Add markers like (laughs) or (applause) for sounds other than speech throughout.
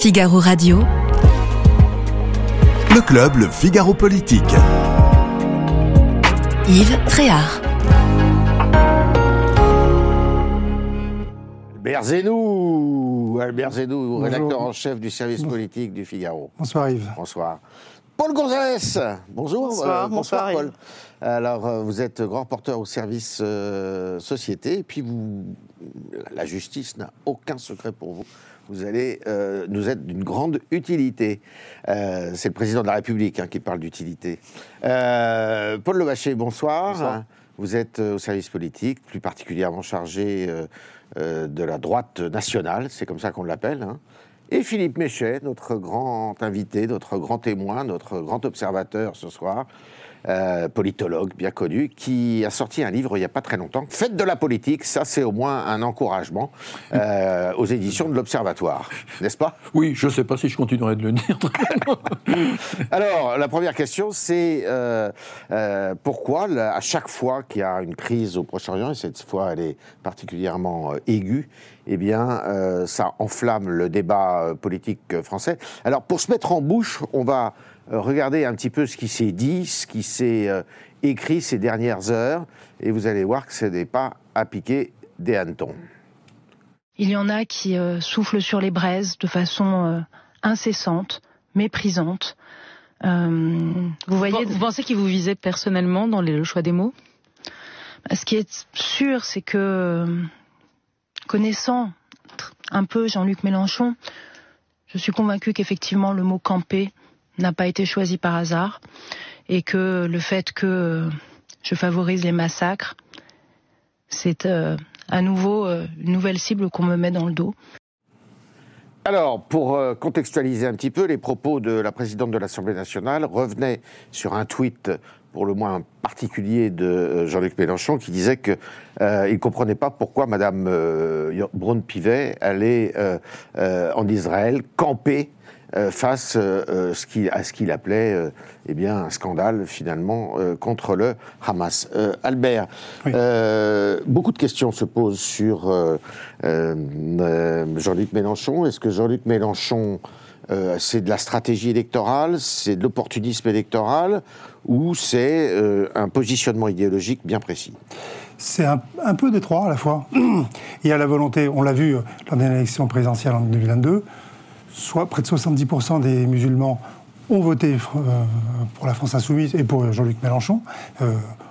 Figaro Radio. Le club, le Figaro Politique. Yves Tréhard. Albert Zénou, Albert Zénou, rédacteur en chef du service politique du Figaro. Bonsoir Yves. Bonsoir. Paul Gonzalez, bonjour. Bonsoir, euh, bonsoir, Paul. Alors, euh, vous êtes grand reporter au service euh, société, et puis vous, la justice n'a aucun secret pour vous. Vous allez euh, nous être d'une grande utilité. Euh, C'est le président de la République hein, qui parle d'utilité. Euh, Paul Levaché, bonsoir. Bonsoir. Vous êtes au service politique, plus particulièrement chargé de la droite nationale, c'est comme ça qu'on l'appelle. hein. Et Philippe Méchet, notre grand invité, notre grand témoin, notre grand observateur ce soir, euh, politologue bien connu, qui a sorti un livre il n'y a pas très longtemps, Faites de la politique, ça c'est au moins un encouragement euh, aux éditions de l'Observatoire, n'est-ce pas? Oui, je ne sais pas si je continuerai de le dire. (laughs) Alors, la première question, c'est euh, pourquoi, là, à chaque fois qu'il y a une crise au Proche-Orient, et cette fois elle est particulièrement aiguë, eh bien, euh, ça enflamme le débat politique français. Alors, pour se mettre en bouche, on va euh, regarder un petit peu ce qui s'est dit, ce qui s'est euh, écrit ces dernières heures, et vous allez voir que ce n'est pas à piquer des hannetons. Il y en a qui euh, soufflent sur les braises de façon euh, incessante, méprisante. Euh, vous voyez, Vous pensez qu'il vous visait personnellement dans les- le choix des mots? Ce qui est sûr, c'est que connaissant un peu Jean-Luc Mélenchon, je suis convaincue qu'effectivement le mot camper n'a pas été choisi par hasard et que le fait que je favorise les massacres, c'est euh, à nouveau euh, une nouvelle cible qu'on me met dans le dos. Alors, pour euh, contextualiser un petit peu, les propos de la présidente de l'Assemblée nationale revenaient sur un tweet pour le moins particulier de Jean-Luc Mélenchon qui disait qu'il ne comprenait pas pourquoi Madame euh, Braun-Pivet allait en Israël camper euh, face euh, euh, ce qu'il- à ce qu'il appelait euh, eh bien, un scandale finalement contre le Hamas. Albert, Oui. beaucoup de questions se posent sur Jean-Luc Mélenchon. Est-ce que Jean-Luc Mélenchon, c'est de la stratégie électorale, c'est de l'opportunisme électoral, ou c'est un positionnement idéologique bien précis? C'est un, un peu des trois à la fois. (clears throat) Il y a la volonté, on l'a vu lors de l'élection présidentielle en 2022, soit près de 70% des musulmans ont voté euh, pour la France insoumise et pour Jean-Luc Mélenchon. Il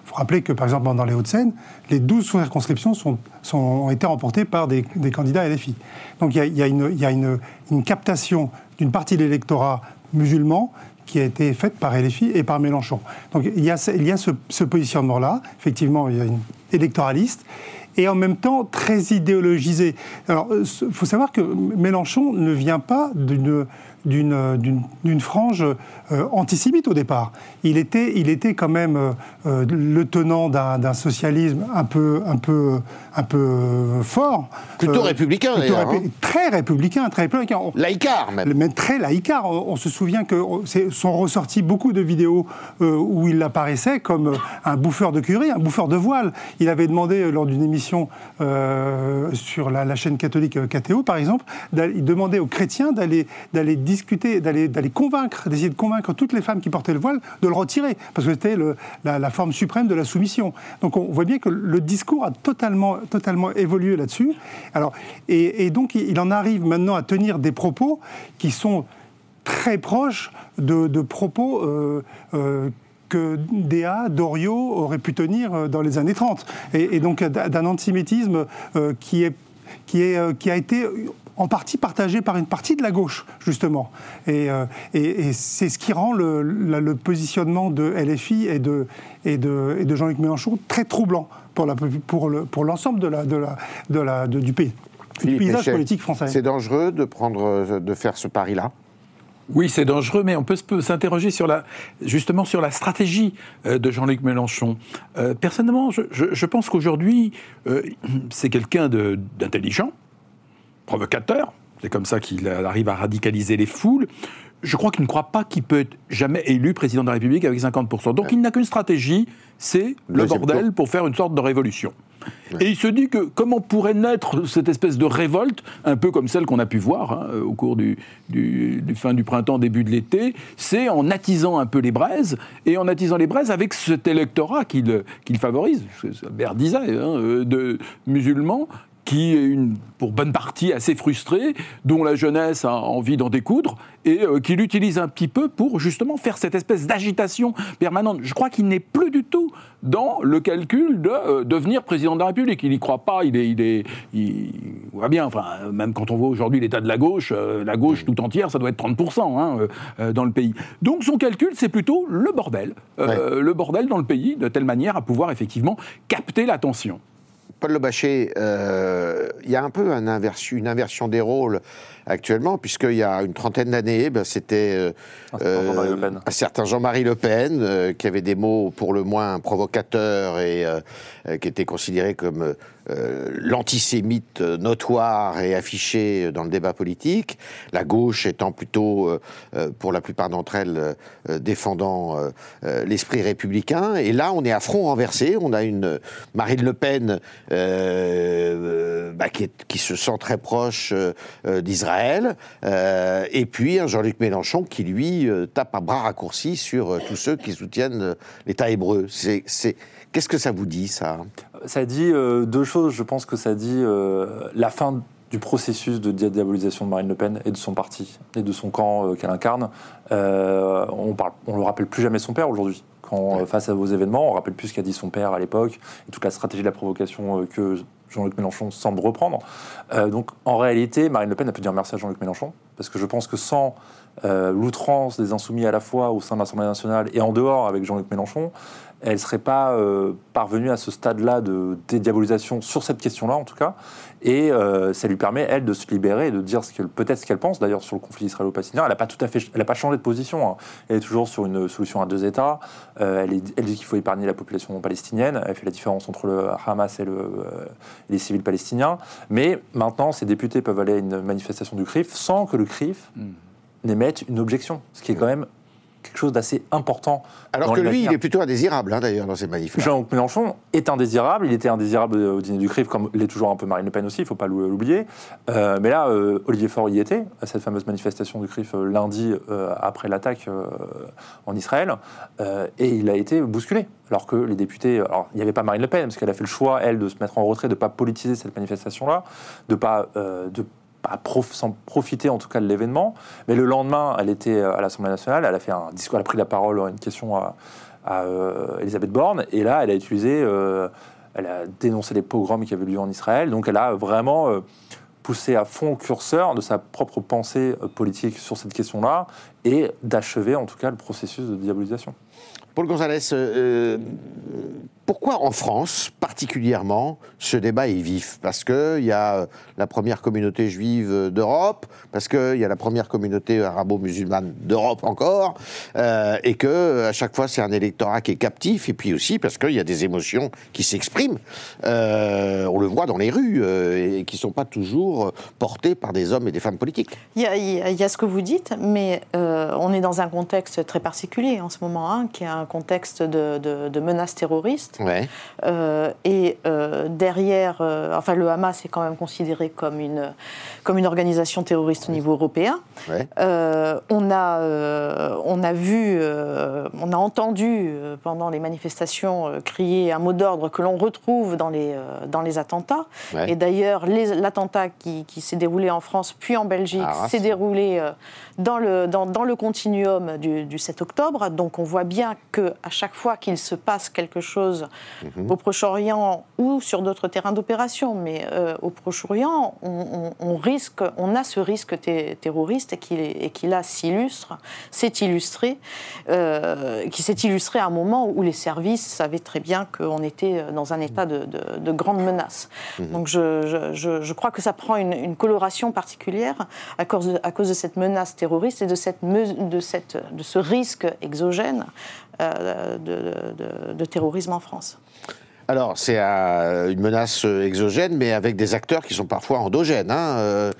faut rappeler que, par exemple, dans les Hauts-de-Seine, les 12 circonscriptions sont, ont été remportées par des, candidats LFI. Donc il y a, une, captation d'une partie de l'électorat musulman qui a été faite par LFI et par Mélenchon. Donc il y a, ce- il y a ce, ce positionnement-là, effectivement, il y a une électoraliste, et en même temps très idéologisé. Alors, il faut savoir que Mélenchon ne vient pas d'une d'une- d'une frange euh, antisémite au départ. Il était, il était quand même euh, euh, le tenant d'un d'un socialisme un peu, un peu, un peu fort. Plutôt Euh, républicain, plutôt répu- hein. Très républicain, très républicain. Laïcard, même. mais très laïcard. On, on se souvient que sont ressorties beaucoup de vidéos euh, où il apparaissait comme euh, un bouffeur de curie, un bouffeur de voile. Il avait demandé euh, lors d'une émission euh, sur la, la chaîne catholique euh, KTO, par exemple, il demandait aux chrétiens d'aller d'aller discuter, d'aller convaincre, d'essayer de convaincre toutes les femmes qui portaient le voile de le retirer, parce que c'était la, la forme suprême de la soumission. Donc on voit bien que le discours a totalement, totalement évolué là-dessus. Alors, et, et donc il en arrive maintenant à tenir des propos qui sont très proches de, de propos euh, euh, que Déa, Doriot auraient pu tenir euh, dans les années 30. Et, donc d'un antisémitisme qui, est, qui, est, qui a été en partie partagé par une partie de la gauche, justement. Et, euh, et- et c'est ce qui rend le, positionnement de LFI et de, et de, et de Jean-Luc Mélenchon très troublant pour la- pour le- pour l'ensemble de la, de la, de la, de- du pays. Du Philippe paysage Méchet, politique français. C'est dangereux de, prendre, de faire ce pari-là? Oui, c'est dangereux, mais on peut s'interroger sur la, justement sur la stratégie euh, de Jean-Luc Mélenchon. Euh, personnellement, je, je- je pense qu'aujourd'hui, euh, c'est quelqu'un d'intelligent, provocateur. C'est comme ça qu'il arrive à radicaliser les foules. Je crois qu'il ne croit pas qu'il peut être jamais élu président de la République avec 50%. Donc il n'a qu'une stratégie, c'est le bordel tour. pour faire une sorte de révolution. Et il se dit que comment pourrait naître cette espèce de révolte, un peu comme celle qu'on a pu voir hein, au cours du, du, fin du printemps, début de l'été, c'est en attisant un peu les braises, et en attisant les braises avec cet électorat qu'il qu'il favorise, Bert disait, hein, euh, de musulmans, qui est une, pour bonne partie assez frustré, dont la jeunesse a envie d'en découdre, et euh, qui l'utilise un petit peu pour justement faire cette espèce d'agitation permanente. Je crois qu'il n'est plus du tout dans le calcul de euh, devenir président de la République. Il n'y croit pas, il est, il est, il voit bien, enfin, même quand on voit aujourd'hui l'état de la gauche, euh, la gauche tout entière, ça doit être 30% hein, dans le pays. Donc son calcul, c'est plutôt le bordel, le bordel dans le pays, de telle manière à pouvoir effectivement capter l'attention. Paul Le Bachet, euh, il y a un peu une inversion des rôles actuellement, puisqu'il y a une trentaine d'années, ben, c'était euh, un certain Jean-Marie Le Pen, euh, qui avait des mots pour le moins provocateurs et qui était considéré comme l'antisémite notoire et affiché dans le débat politique, la gauche étant plutôt, pour la plupart d'entre elles, défendant l'esprit républicain. Et là, on est à front renversé. On a une Marine Le Pen bah, qui, se sent très proche d'Israël euh, et puis un Jean-Luc Mélenchon qui, lui, euh, tape à bras raccourcis sur euh, tous ceux qui soutiennent l'État hébreu. Qu'est-ce que ça vous dit, ça? Ça dit deux choses. Je pense que ça dit la fin du processus de diabolisation de Marine Le Pen et de son parti et de son camp qu'elle incarne. on parle, on le rappelle plus jamais son père aujourd'hui. Quand face à vos événements, on rappelle plus ce qu'a dit son père à l'époque et toute la stratégie de la provocation que Jean-Luc Mélenchon semble reprendre. Euh, donc en réalité, Marine Le Pen a pu dire merci à Jean-Luc Mélenchon, parce que je pense que sans euh, l'outrance des insoumis à la fois au sein de l'Assemblée nationale et en dehors avec Jean-Luc Mélenchon, elle ne serait pas euh, parvenue à ce stade-là de dédiabolisation sur cette question-là, en tout cas. Et euh, ça lui permet, elle, de se libérer et de dire peut-être ce qu'elle pense, d'ailleurs, sur le conflit israélo-palestinien. Elle n'a pas tout à fait, elle pas changé de position. Hein. Elle est toujours sur une solution à deux États. Euh, elle, elle, dit qu'il faut épargner la population palestinienne. Elle fait la différence entre le Hamas et, le, les civils palestiniens. Mais maintenant, ces députés peuvent aller à une manifestation du CRIF sans que le CRIF hmm. n'émette une objection, ce qui est quand même quelque chose d'assez important. Alors que lui, il est plutôt indésirable, hein, d'ailleurs, dans ces manifs. Jean Mélenchon est indésirable. Il était indésirable au dîner du CRIF, comme l'est toujours un peu Marine Le Pen aussi, il ne faut pas l'oublier. Euh, mais là, euh, Olivier Faure y était, à cette fameuse manifestation du CRIF euh, lundi après l'attaque en Israël, et il a été bousculé. Alors que les députés. Alors, il n'y avait pas Marine Le Pen, parce qu'elle a fait le choix, elle, de se mettre en retrait, de ne pas politiser cette manifestation-là, de ne pas. de sans profiter en tout cas de l'événement. Mais le lendemain, elle était à l'Assemblée nationale, elle a fait un discours, elle a pris la parole, une question à, euh, Elisabeth Borne, et là, elle a utilisé, euh, elle a dénoncé les pogroms qui avaient lieu en Israël, donc elle a vraiment euh, poussé à fond le curseur de sa propre pensée politique sur cette question-là, et d'achever en tout cas le processus de diabolisation. Paul González, pourquoi en France, particulièrement, ce débat est vif? Parce qu'il y a la première communauté juive d'Europe, parce qu'il y a la première communauté arabo-musulmane d'Europe encore, euh, et que à chaque fois c'est un électorat qui est captif, et puis aussi parce qu'il y a des émotions qui s'expriment. Euh, on le voit dans les rues euh, et qui ne sont pas toujours portées par des hommes et des femmes politiques. Il y a, ce que vous dites, mais on est dans un contexte très particulier en ce moment, hein, qui est un contexte de, de menaces terroristes euh, et euh, derrière, euh, enfin le Hamas est quand même considéré comme une, comme une organisation terroriste au niveau européen. on, a, on a vu, on a entendu pendant les manifestations crier un mot d'ordre que l'on retrouve dans les, dans les attentats. Et d'ailleurs, l'attentat qui, qui s'est déroulé en France puis en Belgique ah, s'est déroulé dans le, dans, dans le continuum du, du, 7 octobre. Donc on voit bien qu'à chaque fois qu'il se passe quelque chose Mhm. au Proche-Orient ou sur d'autres terrains d'opération. Mais euh, au Proche-Orient, on, risque, on a ce risque terroriste et qui, et qui là s'illustre, s'est illustré, euh, qui s'est illustré à un moment où les services savaient très bien qu'on était dans un état de, de, grande menace. Mhm. Donc je, je, je, crois que ça prend une, coloration particulière à cause, de, à cause de cette menace terroriste et de, cette, de, cette, de ce risque exogène euh, de, de, terrorisme en France. Alors, c'est une menace exogène, mais avec des acteurs qui sont parfois endogènes. Hein. Euh,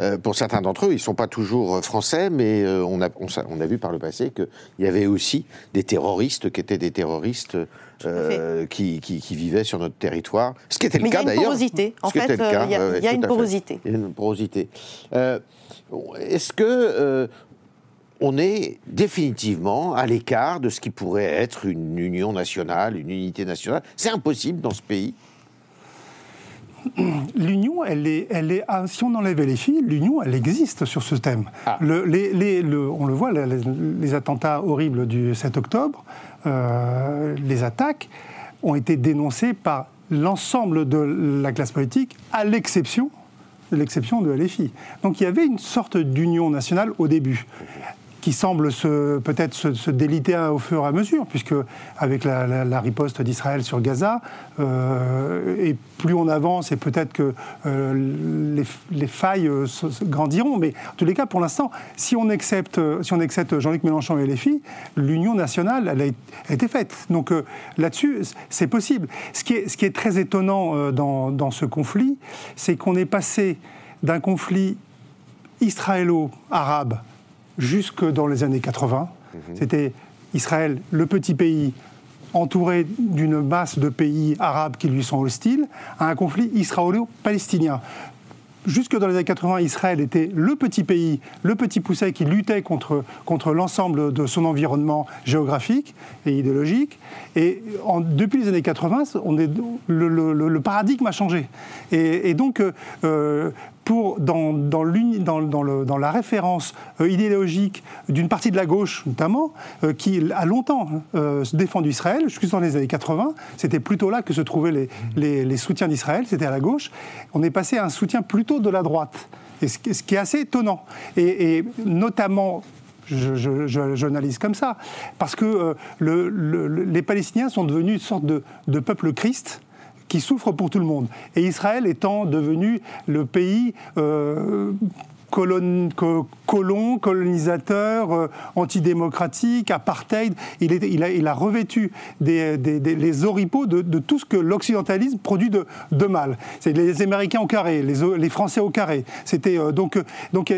euh, pour certains d'entre eux, ils ne sont pas toujours français, mais on, a, on, a, vu par le passé qu'il y avait aussi des terroristes qui étaient des terroristes qui, qui, vivaient sur notre territoire. Ce qui était le Mais cas d'ailleurs. Il y a une porosité. En fait, il y a, une porosité. Il y a une porosité. Est-ce que on est définitivement à l'écart de ce qui pourrait être une union nationale, une unité nationale? C'est impossible dans ce pays. L'union, elle est, elle est, ah, si on enlève les filles, l'union, elle existe sur ce thème. Ah. les, on le voit, les, attentats horribles du 7 octobre, euh, les attaques ont été dénoncées par l'ensemble de la classe politique, à l'exception l'exception de LFI. Donc il y avait une sorte d'union nationale au début qui semble peut-être se, déliter au fur et à mesure, puisque avec la, riposte d'Israël sur Gaza, euh, et plus on avance, et peut-être que euh, les, failles euh, grandiront. Mais en tous les cas, pour l'instant, si on accepte, si accepte Jean-Luc Mélenchon et les filles, l'union nationale, elle a, été faite. Donc là-dessus, c'est possible. Ce qui, est, ce qui est très étonnant dans, dans ce conflit, c'est qu'on est passé d'un conflit israélo-arabe jusque dans les années 80. Mhm. C'était Israël, le petit pays, entouré d'une masse de pays arabes qui lui sont hostiles, à un conflit israélo-palestinien jusque dans les années 80, Israël était le petit pays, le petit pousset qui luttait contre, contre l'ensemble de son environnement géographique et idéologique. Et depuis les années 80, on est, le, paradigme a changé. Et, donc, euh, pour, dans, dans, dans, dans, la référence euh, idéologique d'une partie de la gauche, notamment, euh, qui a longtemps défendu Israël, jusque dans les années 80, c'était plutôt là que se trouvaient les, les, soutiens d'Israël, c'était à la gauche. On est passé à un soutien plutôt de la droite. Et ce, qui est assez étonnant. Et, notamment je, comme ça, parce que euh, les Palestiniens sont devenus une sorte de, peuple Christ qui souffre pour tout le monde. Et Israël étant devenu le pays euh, colon, colon colonisateur, euh, antidémocratique, apartheid. Il, a, revêtu les oripeaux de, tout ce que l'occidentalisme produit de, mal. C'est les Américains au carré, les, Français au carré. C'était euh, donc donc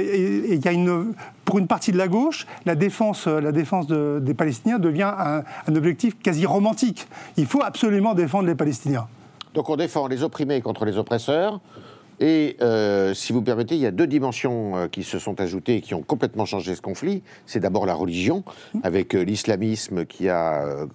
pour une partie de la gauche, la défense, la défense des Palestiniens devient un objectif quasi romantique. Il faut absolument défendre les Palestiniens. Donc on défend les opprimés contre les oppresseurs. Et euh, si vous permettez, il y a deux dimensions euh, qui se sont ajoutées et qui ont complètement changé ce conflit. C'est d'abord la religion, avec euh, l'islamisme qui a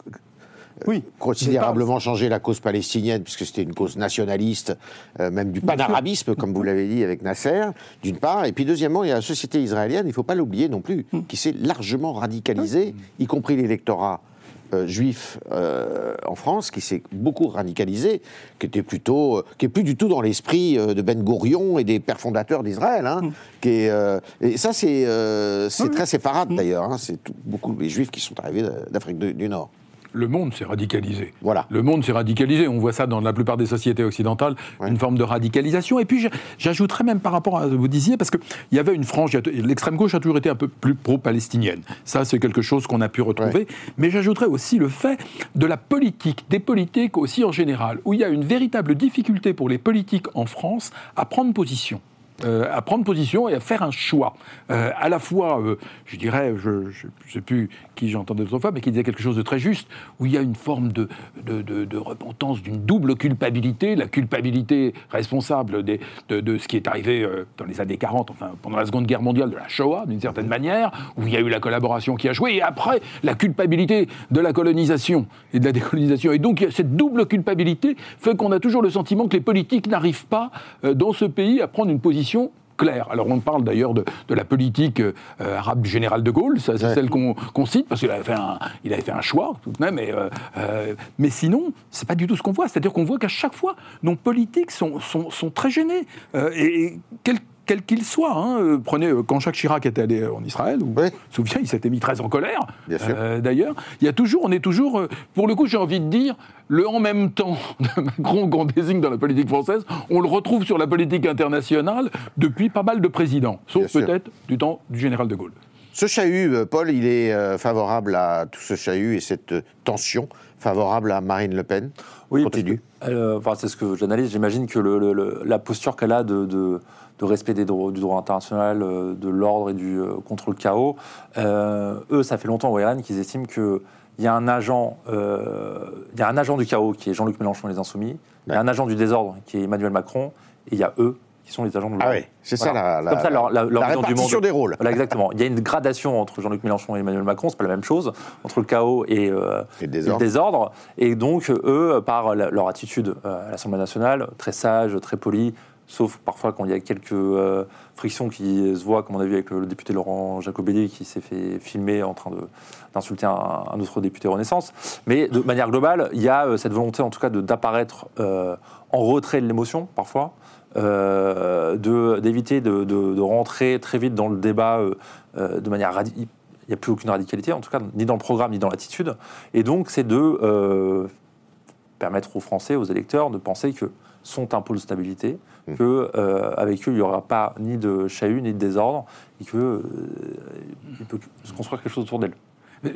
oui, considérablement changé la cause palestinienne, puisque c'était une cause nationaliste, même du panarabisme, comme vous l'avez dit avec Nasser, d'une part. Et puis deuxièmement, il y a la société israélienne, il ne faut pas l'oublier non plus, mmh. qui s'est largement radicalisée, y compris l'électorat euh, juif euh, en France qui s'est beaucoup radicalisé, qui était plutôt, euh, qui est plus du tout dans l'esprit de Ben Gourion et des pères fondateurs d'Israël. Hein, mm. qui et ça, c'est c'est très séparate mm. d'ailleurs. Hein, c'est beaucoup les juifs qui sont arrivés d'Afrique du Nord le monde s'est radicalisé. Voilà. Le monde s'est radicalisé. On voit ça dans la plupart des sociétés occidentales, une forme de radicalisation. Et puis, j'ajouterais même par rapport à ce que vous disiez, parce qu'il y avait une frange, l'extrême gauche a toujours été un peu plus pro-palestinienne. Ça, c'est quelque chose qu'on a pu retrouver. Mais j'ajouterais aussi le fait de la politique, des politiques aussi en général, où il y a une véritable difficulté pour les politiques en France à prendre position. Euh, à prendre position et à faire un choix. Euh, à la fois, euh, je dirais, je ne sais plus qui j'entendais autrefois, mais qui disait quelque chose de très juste, où il y a une forme de, de, de, repentance, d'une double culpabilité, la culpabilité responsable des, de, ce qui est arrivé dans les années 40, enfin pendant la Seconde Guerre mondiale, de la Shoah, d'une certaine manière, où il y a eu la collaboration qui a joué, et après, la culpabilité de la colonisation et de la décolonisation. Et donc, cette double culpabilité fait qu'on a toujours le sentiment que les politiques n'arrivent pas, dans ce pays, à prendre une position alors on parle d'ailleurs de, la politique euh, arabe du général de Gaulle, c'est celle qu'on cite, parce qu'il avait, fait un, il avait fait un choix tout de même, mais, euh, euh, mais sinon, c'est pas du tout ce qu'on voit. C'est-à-dire qu'on voit qu'à chaque fois, nos politiques sont, sont, très gênés. et, et quel qu'il soit. Hein. Euh, prenez, euh, quand Jacques Chirac était allé en Israël, vous vous souvenez, il s'était mis très en colère, euh, d'ailleurs. Il y a toujours, on est toujours, pour le coup, j'ai envie de dire, le en même temps (laughs) de Macron qu'on désigne dans la politique française, on le retrouve sur la politique internationale depuis pas mal de présidents, sauf peut-être du temps du général de Gaulle. Ce chahut, Paul, il est favorable à tout ce chahut et cette tension, favorable à Marine Le Pen Oui, continue. enfin, c'est ce que j'analyse. J'imagine que la posture qu'elle a de de respect des du droit international, euh, de l'ordre et du euh, contre le chaos. Euh, eux, ça fait longtemps au Iran qu'ils estiment que il y a un agent, il y a un agent du chaos qui est Jean-Luc Mélenchon et les Insoumis, il y a un agent du désordre qui est Emmanuel Macron, et il y a eux qui sont les agents de l'ordre. Ah oui, c'est ça la, la, Comme ça, leur, la, répartition des rôles. Voilà, exactement. Il y a une gradation entre Jean-Luc Mélenchon et Emmanuel Macron, c'est pas la même chose, entre le chaos et, euh, et, le, désordre. et le, désordre. Et donc, eux, par leur attitude euh, à l'Assemblée nationale, très sage, très poli, sauf parfois quand il y a quelques euh, frictions qui se voient, comme on a vu avec le, député Laurent Jacobelli qui s'est fait filmer en train d'insulter un, un, autre député Renaissance. Mais de manière globale, il y a euh, cette volonté en tout cas d'apparaître euh, en retrait de l'émotion parfois. Euh, d'éviter de, de, de, rentrer très vite dans le débat euh, de manière radicale. Il n'y a plus aucune radicalité, en tout cas, ni dans le programme, ni dans l'attitude. Et donc, c'est de euh, permettre aux Français, aux électeurs, de penser que sont un pôle de stabilité, mmh. que avec eux il n'y aura pas ni de chahut ni de désordre, et que euh, il peut se construire quelque chose autour d'elle.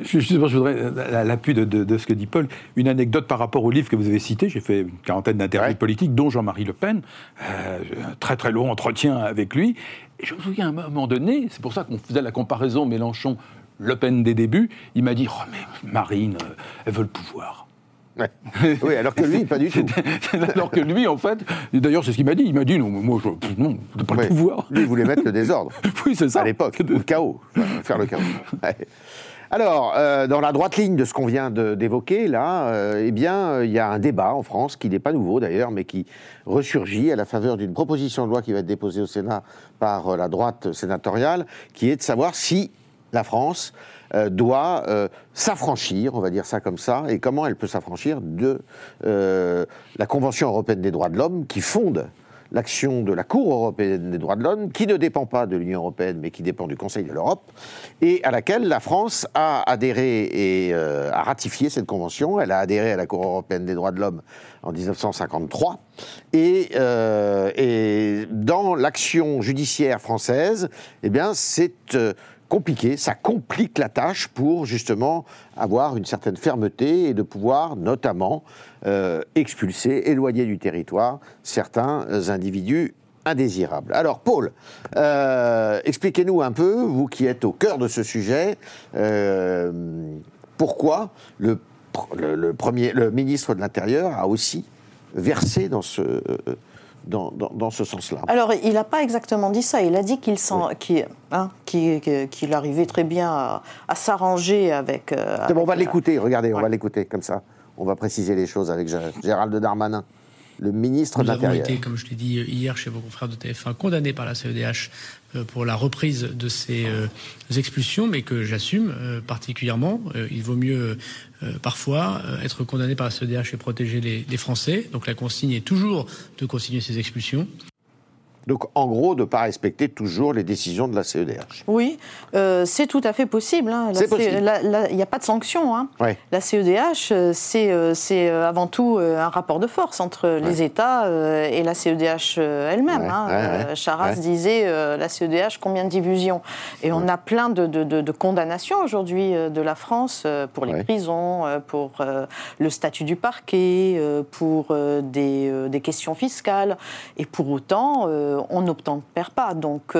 Justement, je voudrais, à l'appui de, de, de, ce que dit Paul, une anecdote par rapport au livre que vous avez cité. J'ai fait une quarantaine d'interviews ouais. politiques, dont Jean-Marie Le Pen. Euh, un très très long entretien avec lui. Et je me souviens à un moment donné, c'est pour ça qu'on faisait la comparaison Mélenchon. Le Pen des débuts, il m'a dit Oh, mais Marine, elle veut le pouvoir. Ouais. Oui, alors que lui, pas du tout. (laughs) alors que lui, en fait, d'ailleurs, c'est ce qu'il m'a dit. Il m'a dit non, moi, je, non, pas le pouvoir. Lui, il voulait mettre le désordre. (laughs) oui, c'est ça. À l'époque, le chaos, faire le chaos. (laughs) Ouais. Alors, euh, dans la droite ligne de ce qu'on vient d'évoquer, là, euh, eh bien, il y a un débat en France qui n'est pas nouveau d'ailleurs, mais qui ressurgit à la faveur d'une proposition de loi qui va être déposée au Sénat par euh, la droite sénatoriale, qui est de savoir si la France euh, doit euh, s'affranchir, on va dire ça comme ça, et comment elle peut s'affranchir de euh, la Convention européenne des droits de l'homme qui fonde l'action de la Cour européenne des droits de l'homme, qui ne dépend pas de l'Union européenne, mais qui dépend du Conseil de l'Europe, et à laquelle la France a adhéré et euh, a ratifié cette convention. Elle a adhéré à la Cour européenne des droits de l'homme en 1953. Et, euh, et dans l'action judiciaire française, eh bien, c'est euh, compliqué, ça complique la tâche pour justement avoir une certaine fermeté et de pouvoir notamment euh, expulser, éloigner du territoire certains individus indésirables. Alors Paul, euh, expliquez-nous un peu, vous qui êtes au cœur de ce sujet, euh, pourquoi premier, le ministre de l'Intérieur a aussi versé dans ce dans, dans, dans ce sens-là. Alors, il n'a pas exactement dit ça. Il a dit qu'il oui. qu hein, qu qu arrivait très bien à, à s'arranger avec. Euh, avec bon, on va l'écouter, regardez, ouais. on va l'écouter comme ça. On va préciser les choses avec Gérald Darmanin le ministre de l'Intérieur. Nous avons été, comme je l'ai dit hier chez vos confrères de TF1, condamnés par la CEDH pour la reprise de ces expulsions, mais que j'assume particulièrement. Il vaut mieux parfois être condamné par la CEDH et protéger les, les Français. Donc la consigne est toujours de continuer ces expulsions. Donc, en gros, de ne pas respecter toujours les décisions de la CEDH. Oui, euh, c'est tout à fait possible. Hein. Possible. Il n'y a pas de sanction. Hein. Ouais. La CEDH, c'est euh, avant tout un rapport de force entre ouais. les États euh, et la CEDH elle-même. Ouais. Hein. Charas disait la CEDH, combien de divisions? Et on a plein de, de, de, de condamnations aujourd'hui de la France pour les prisons, pour le statut du parquet, pour des, des, questions fiscales. Et pour autant, on n'obtempère pas. Donc,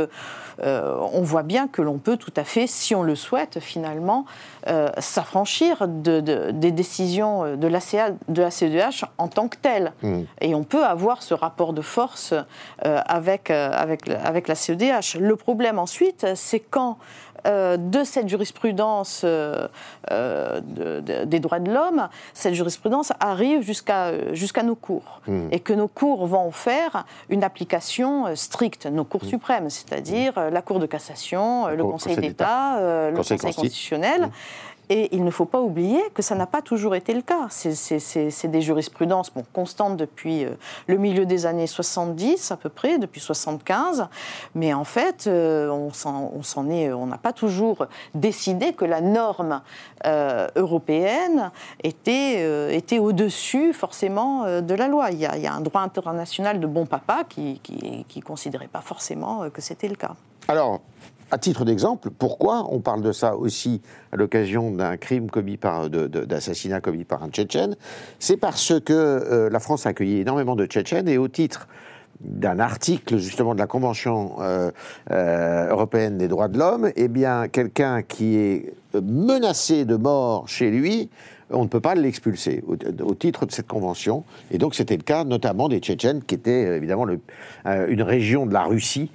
euh, on voit bien que l'on peut tout à fait, si on le souhaite, finalement, euh, s'affranchir de, de, des décisions de la, CA, de la CEDH en tant que telle. Mmh. Et on peut avoir ce rapport de force euh, avec, avec, avec la CEDH. Le problème ensuite, c'est quand euh, de cette jurisprudence euh, euh, de, de, des droits de l'homme, cette jurisprudence arrive jusqu'à jusqu'à nos cours. Mmh. Et que nos cours vont faire une application stricte, nos cours mmh. suprêmes, c'est-à-dire la Cour de cassation, le, le Conseil d'État, le Conseil, Conseil constitutionnel. Mmh. Et il ne faut pas oublier que ça n'a pas toujours été le cas. C'est des jurisprudences constantes depuis euh, le milieu des années 70 à peu près, depuis 75. Mais en fait, euh, on n'a pas toujours décidé que la norme euh, européenne était, au-dessus forcément de la loi. Il y, a, il y, a, un droit international de bon papa qui ne considérait pas forcément que c'était le cas. Alors, à titre d'exemple, pourquoi on parle de ça aussi à l'occasion d'un crime commis par, d'assassinat commis par un Tchétchène? C'est parce que euh, la France a accueilli énormément de Tchétchènes et au titre d'un article justement de la Convention euh, euh, européenne des droits de l'homme, eh bien, quelqu'un qui est menacé de mort chez lui, on ne peut pas l'expulser au, titre de cette convention. Et donc c'était le cas notamment des Tchétchènes, qui étaient évidemment une région de la Russie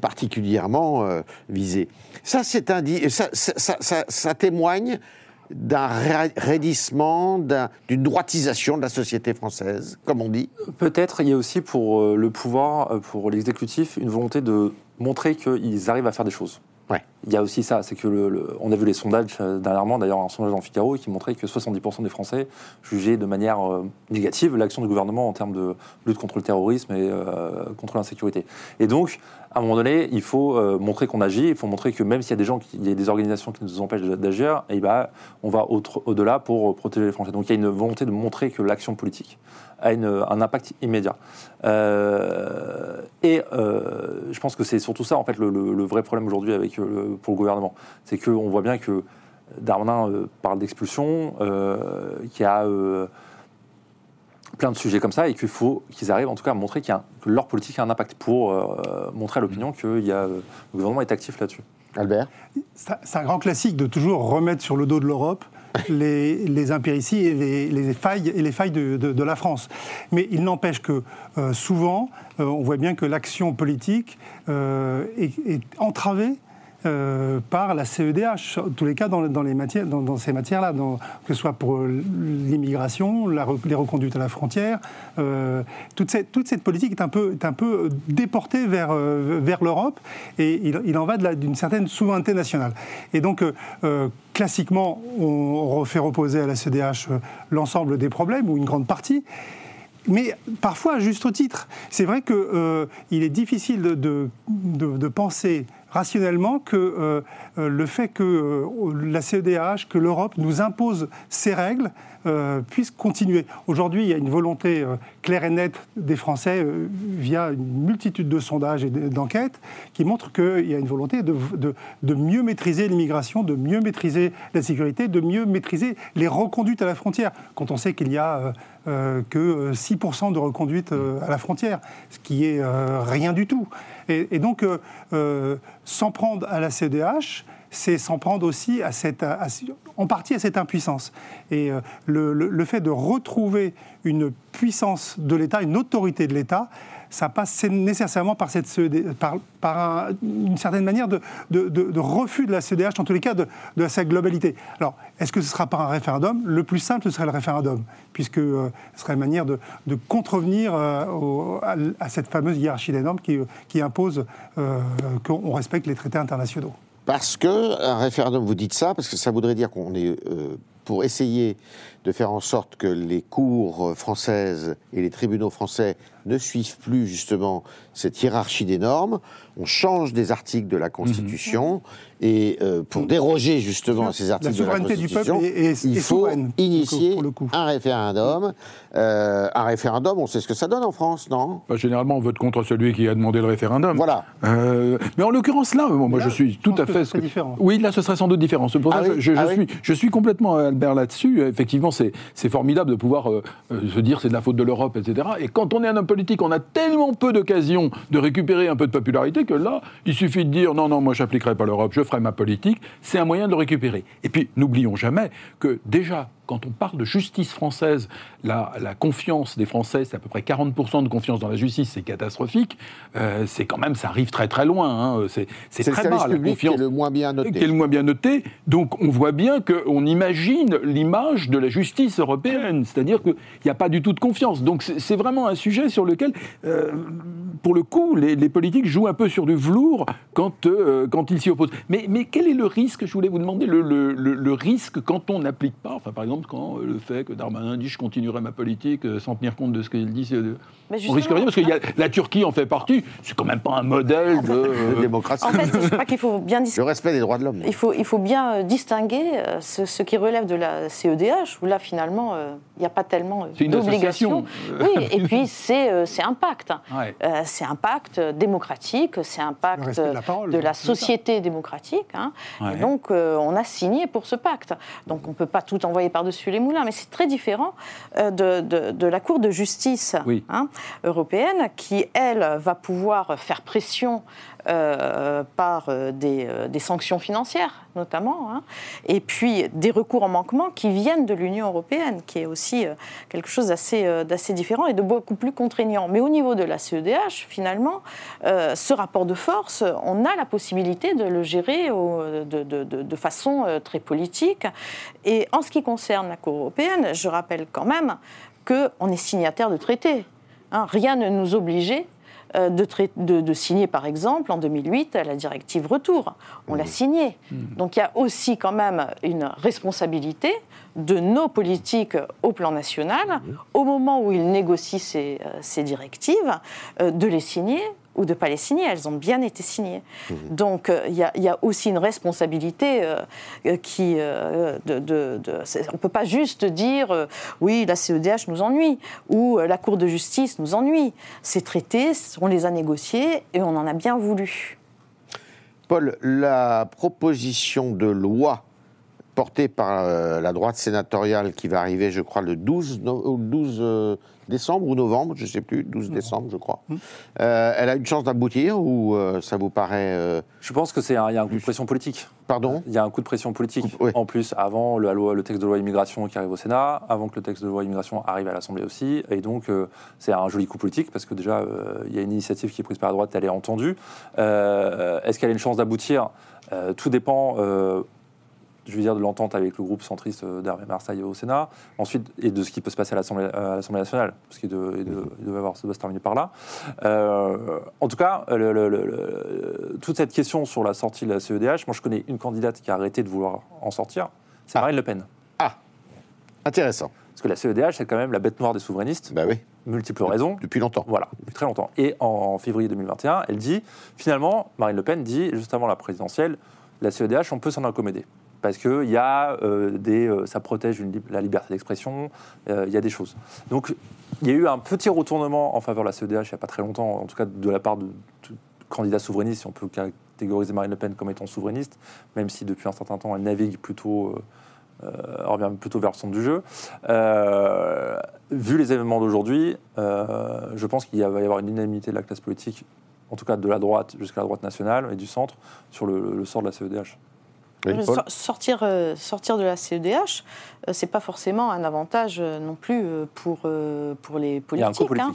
particulièrement visée. Ça, c'est ça, ça, ça, ça témoigne d'un raidissement, d'une droitisation de la société française, comme on dit Peut-être il y a aussi pour euh, le pouvoir, euh, pour l'exécutif, une volonté de montrer qu'ils arrivent à faire des choses. Ouais. Il y a aussi ça, c'est que le, on a vu les sondages euh, dernièrement, d'ailleurs un sondage dans Figaro qui montrait que 70% des Français jugeaient de manière négative l'action du gouvernement en termes de lutte contre le terrorisme et contre l'insécurité. Et donc, à un moment donné, il faut euh, montrer qu'on agit, il faut montrer que même s'il y a des gens, il y a des organisations qui nous empêchent d'agir, et bah, on va au-delà pour euh, protéger les Français. Donc il y a une volonté de montrer que l'action politique a un impact immédiat. Euh, et je pense que c'est surtout ça, en fait, le, vrai problème aujourd'hui avec pour le gouvernement. C'est qu'on voit bien que Darmanin parle d'expulsion, qu'il y a plein de sujets comme ça et qu'il faut qu'ils arrivent en tout cas à montrer que leur politique a un impact pour euh, montrer à l'opinion que y a, euh, le gouvernement est actif là-dessus. Albert? C'est un grand classique de toujours remettre sur le dos de l'Europe (laughs) les, les, impérities et les, failles, et les failles de, la France. Mais il n'empêche que euh, souvent, on voit bien que l'action politique est, est, entravée euh, par la CEDH, en tous les cas dans, ces matières-là, que ce soit pour l'immigration, les reconduites à la frontière. Euh, toute, cette, politique est un peu, déportée vers, euh, l'Europe et il, en va d'une certaine souveraineté nationale. Et donc, classiquement, on, fait reposer à la CEDH l'ensemble des problèmes ou une grande partie mais parfois à juste titre. C'est vrai qu'il est difficile de, penser rationnellement que euh, euh, le fait que euh, la CEDH, que l'Europe nous impose ces règles, puisse continuer. Aujourd'hui, il y a une volonté claire et nette des Français via une multitude de sondages et d'enquêtes qui montrent qu'il y a une volonté de, de mieux maîtriser l'immigration, de mieux maîtriser la sécurité, de mieux maîtriser les reconduites à la frontière. Quand on sait qu'il y a euh, que 6% de reconduite euh, à la frontière, ce qui est euh, rien du tout. Et, donc, s'en prendre à la CDH, c'est s'en prendre aussi à cette, en partie à cette impuissance. Et le, fait de retrouver une puissance de l'État, une autorité de l'État, ça passe nécessairement par, cette e par, une certaine manière de, refus de la CEDH, en tous les cas de, sa globalité. Alors, est-ce que ce sera par un référendum? Le plus simple, ce serait le référendum, puisque euh, ce serait une manière de, contrevenir euh, à, cette fameuse hiérarchie des normes qui, qui impose euh, qu'on respecte les traités internationaux. Parce que un référendum, vous dites ça, parce que ça voudrait dire qu'on est pour essayer de faire en sorte que les cours françaises et les tribunaux français ne suivent plus justement cette hiérarchie des normes. On change des articles de la Constitution et euh, pour déroger justement à ces articles de la Constitution, il faut initier un référendum. Euh, un référendum, on sait ce que ça donne en France, non? Bah, Généralement, on vote contre celui qui a demandé le référendum. Voilà. Euh, mais en l'occurrence là, moi je suis tout à fait. Ce différent. Oui, là ce serait sans doute différent. Pour ah ça, je, ah suis, je suis complètement Albert là-dessus. Effectivement, c'est formidable de pouvoir se dire c'est de la faute de l'Europe, etc. Et quand on est un homme politique, on a tellement peu d'occasions de récupérer un peu de popularité que là, il suffit de dire non, non, moi j'appliquerai pas l'Europe, je ferai ma politique. C'est un moyen de le récupérer. Et puis, n'oublions jamais que déjà, quand on parle de justice française, la, confiance des Français, c'est à peu près 40% de confiance dans la justice, c'est catastrophique. Euh, c'est quand même, ça arrive très très loin. Hein. C'est, très bas, la confiance. Qui est le moins bien noté. Qui est le moins bien noté. Donc on voit bien qu'on imagine l'image de la justice européenne, c'est-à-dire qu'il n'y a pas du tout de confiance. Donc c'est, vraiment un sujet sur lequel, euh, pour le coup, les, politiques jouent un peu sur du velours quand, euh, quand ils s'y opposent. Mais, mais quel est le risque, je voulais vous demander, le, le, le risque quand on n'applique pas, enfin par exemple, quand le fait que Darmanin dit je continuerai ma politique euh, sans tenir compte de ce qu'il dit, on risque rien parce que la Turquie en fait partie. C'est quand même pas un modèle de, (laughs) euh, démocratie. En fait, je crois qu'il faut bien le respect des droits de l'homme. Il faut, il faut bien euh, distinguer ce, qui relève de la CEDH où là finalement il n'y a pas tellement d'obligation. Oui, et (laughs) puis c'est un pacte. c'est un pacte démocratique, c'est un pacte de la, société démocratique. Hein. Et donc on a signé pour ce pacte. Donc on ne peut pas tout envoyer par par-dessus les moulins. Mais c'est très différent de, de, la Cour de justice hein, européenne qui, elle, va pouvoir faire pression euh, par euh, euh, des, sanctions financières notamment, hein, et puis des recours en manquement qui viennent de l'Union européenne, qui est aussi quelque chose d'assez différent et de beaucoup plus contraignant. Mais au niveau de la CEDH, finalement, ce rapport de force, on a la possibilité de le gérer de, façon très politique. Et en ce qui concerne la Cour européenne, je rappelle quand même qu'on est signataire de traités. Hein. rien ne nous obligeait euh, de, signer, par exemple, en 2008, la directive retour. On l'a mmh. signée. Mmh. Donc il y a aussi quand même une responsabilité de nos politiques au plan national, mmh. au moment où ils négocient ces, euh, directives, euh, de les signer ou de ne pas les signer. Elles ont bien été signées. Mmh. Donc euh, il y, a aussi une responsabilité euh, euh, qui... de, on ne peut pas juste dire oui, la CEDH nous ennuie ou la Cour de justice nous ennuie. Ces traités, on les a négociés et on en a bien voulu. Paul, la proposition de loi portée par la droite sénatoriale qui va arriver, je crois, le 12, 12 décembre ou novembre, je ne sais plus, 12 décembre, je crois. Euh, elle a une chance d'aboutir ou euh, ça vous paraît euh, Je pense que c'est y a un coup de pression politique. Pardon? Il y a un coup de pression politique. En plus, avant le, le, texte de loi immigration qui arrive au Sénat, avant que le texte de loi immigration arrive à l'Assemblée aussi, et donc c'est un joli coup politique parce que déjà il y a une initiative qui est prise par la droite, elle est entendue. Est-ce qu'elle a une chance d'aboutir? Tout dépend je veux dire, de l'entente avec le groupe centriste euh, d'Hervé Marseille au Sénat, ensuite, et de ce qui peut se passer à l'Assemblée nationale, parce qu'il devait avoir, ça doit se terminer par là. Euh, en tout cas, toute cette question sur la sortie de la CEDH, moi je connais une candidate qui a arrêté de vouloir en sortir, c'est ah. Marine Le Pen. Ah, intéressant. Parce que la CEDH, c'est quand même la bête noire des souverainistes. Bah oui. Multiples raisons. Depuis longtemps. Voilà, depuis très longtemps. Et en février 2021, elle dit, finalement, Marine Le Pen dit, juste avant la présidentielle, la CEDH, on peut s'en accommoder parce que y a, euh, euh, ça protège la liberté d'expression, euh, il y a des choses. Donc il y a eu un petit retournement en faveur de la CEDH il n'y a pas très longtemps, en tout cas de la part de, candidats souverainistes, si on peut catégoriser Marine Le Pen comme étant souverainiste, même si depuis un certain temps elle navigue plutôt, revient plutôt vers le centre du jeu. vu les événements d'aujourd'hui, je pense qu'il va y avoir une unanimité de la classe politique, en tout cas de la droite jusqu'à la droite nationale et du centre, sur le sort de la CEDH sortir, euh, sortir de la CEDH, euh, c'est pas forcément un avantage euh, non plus pour, pour les politiques. Hein.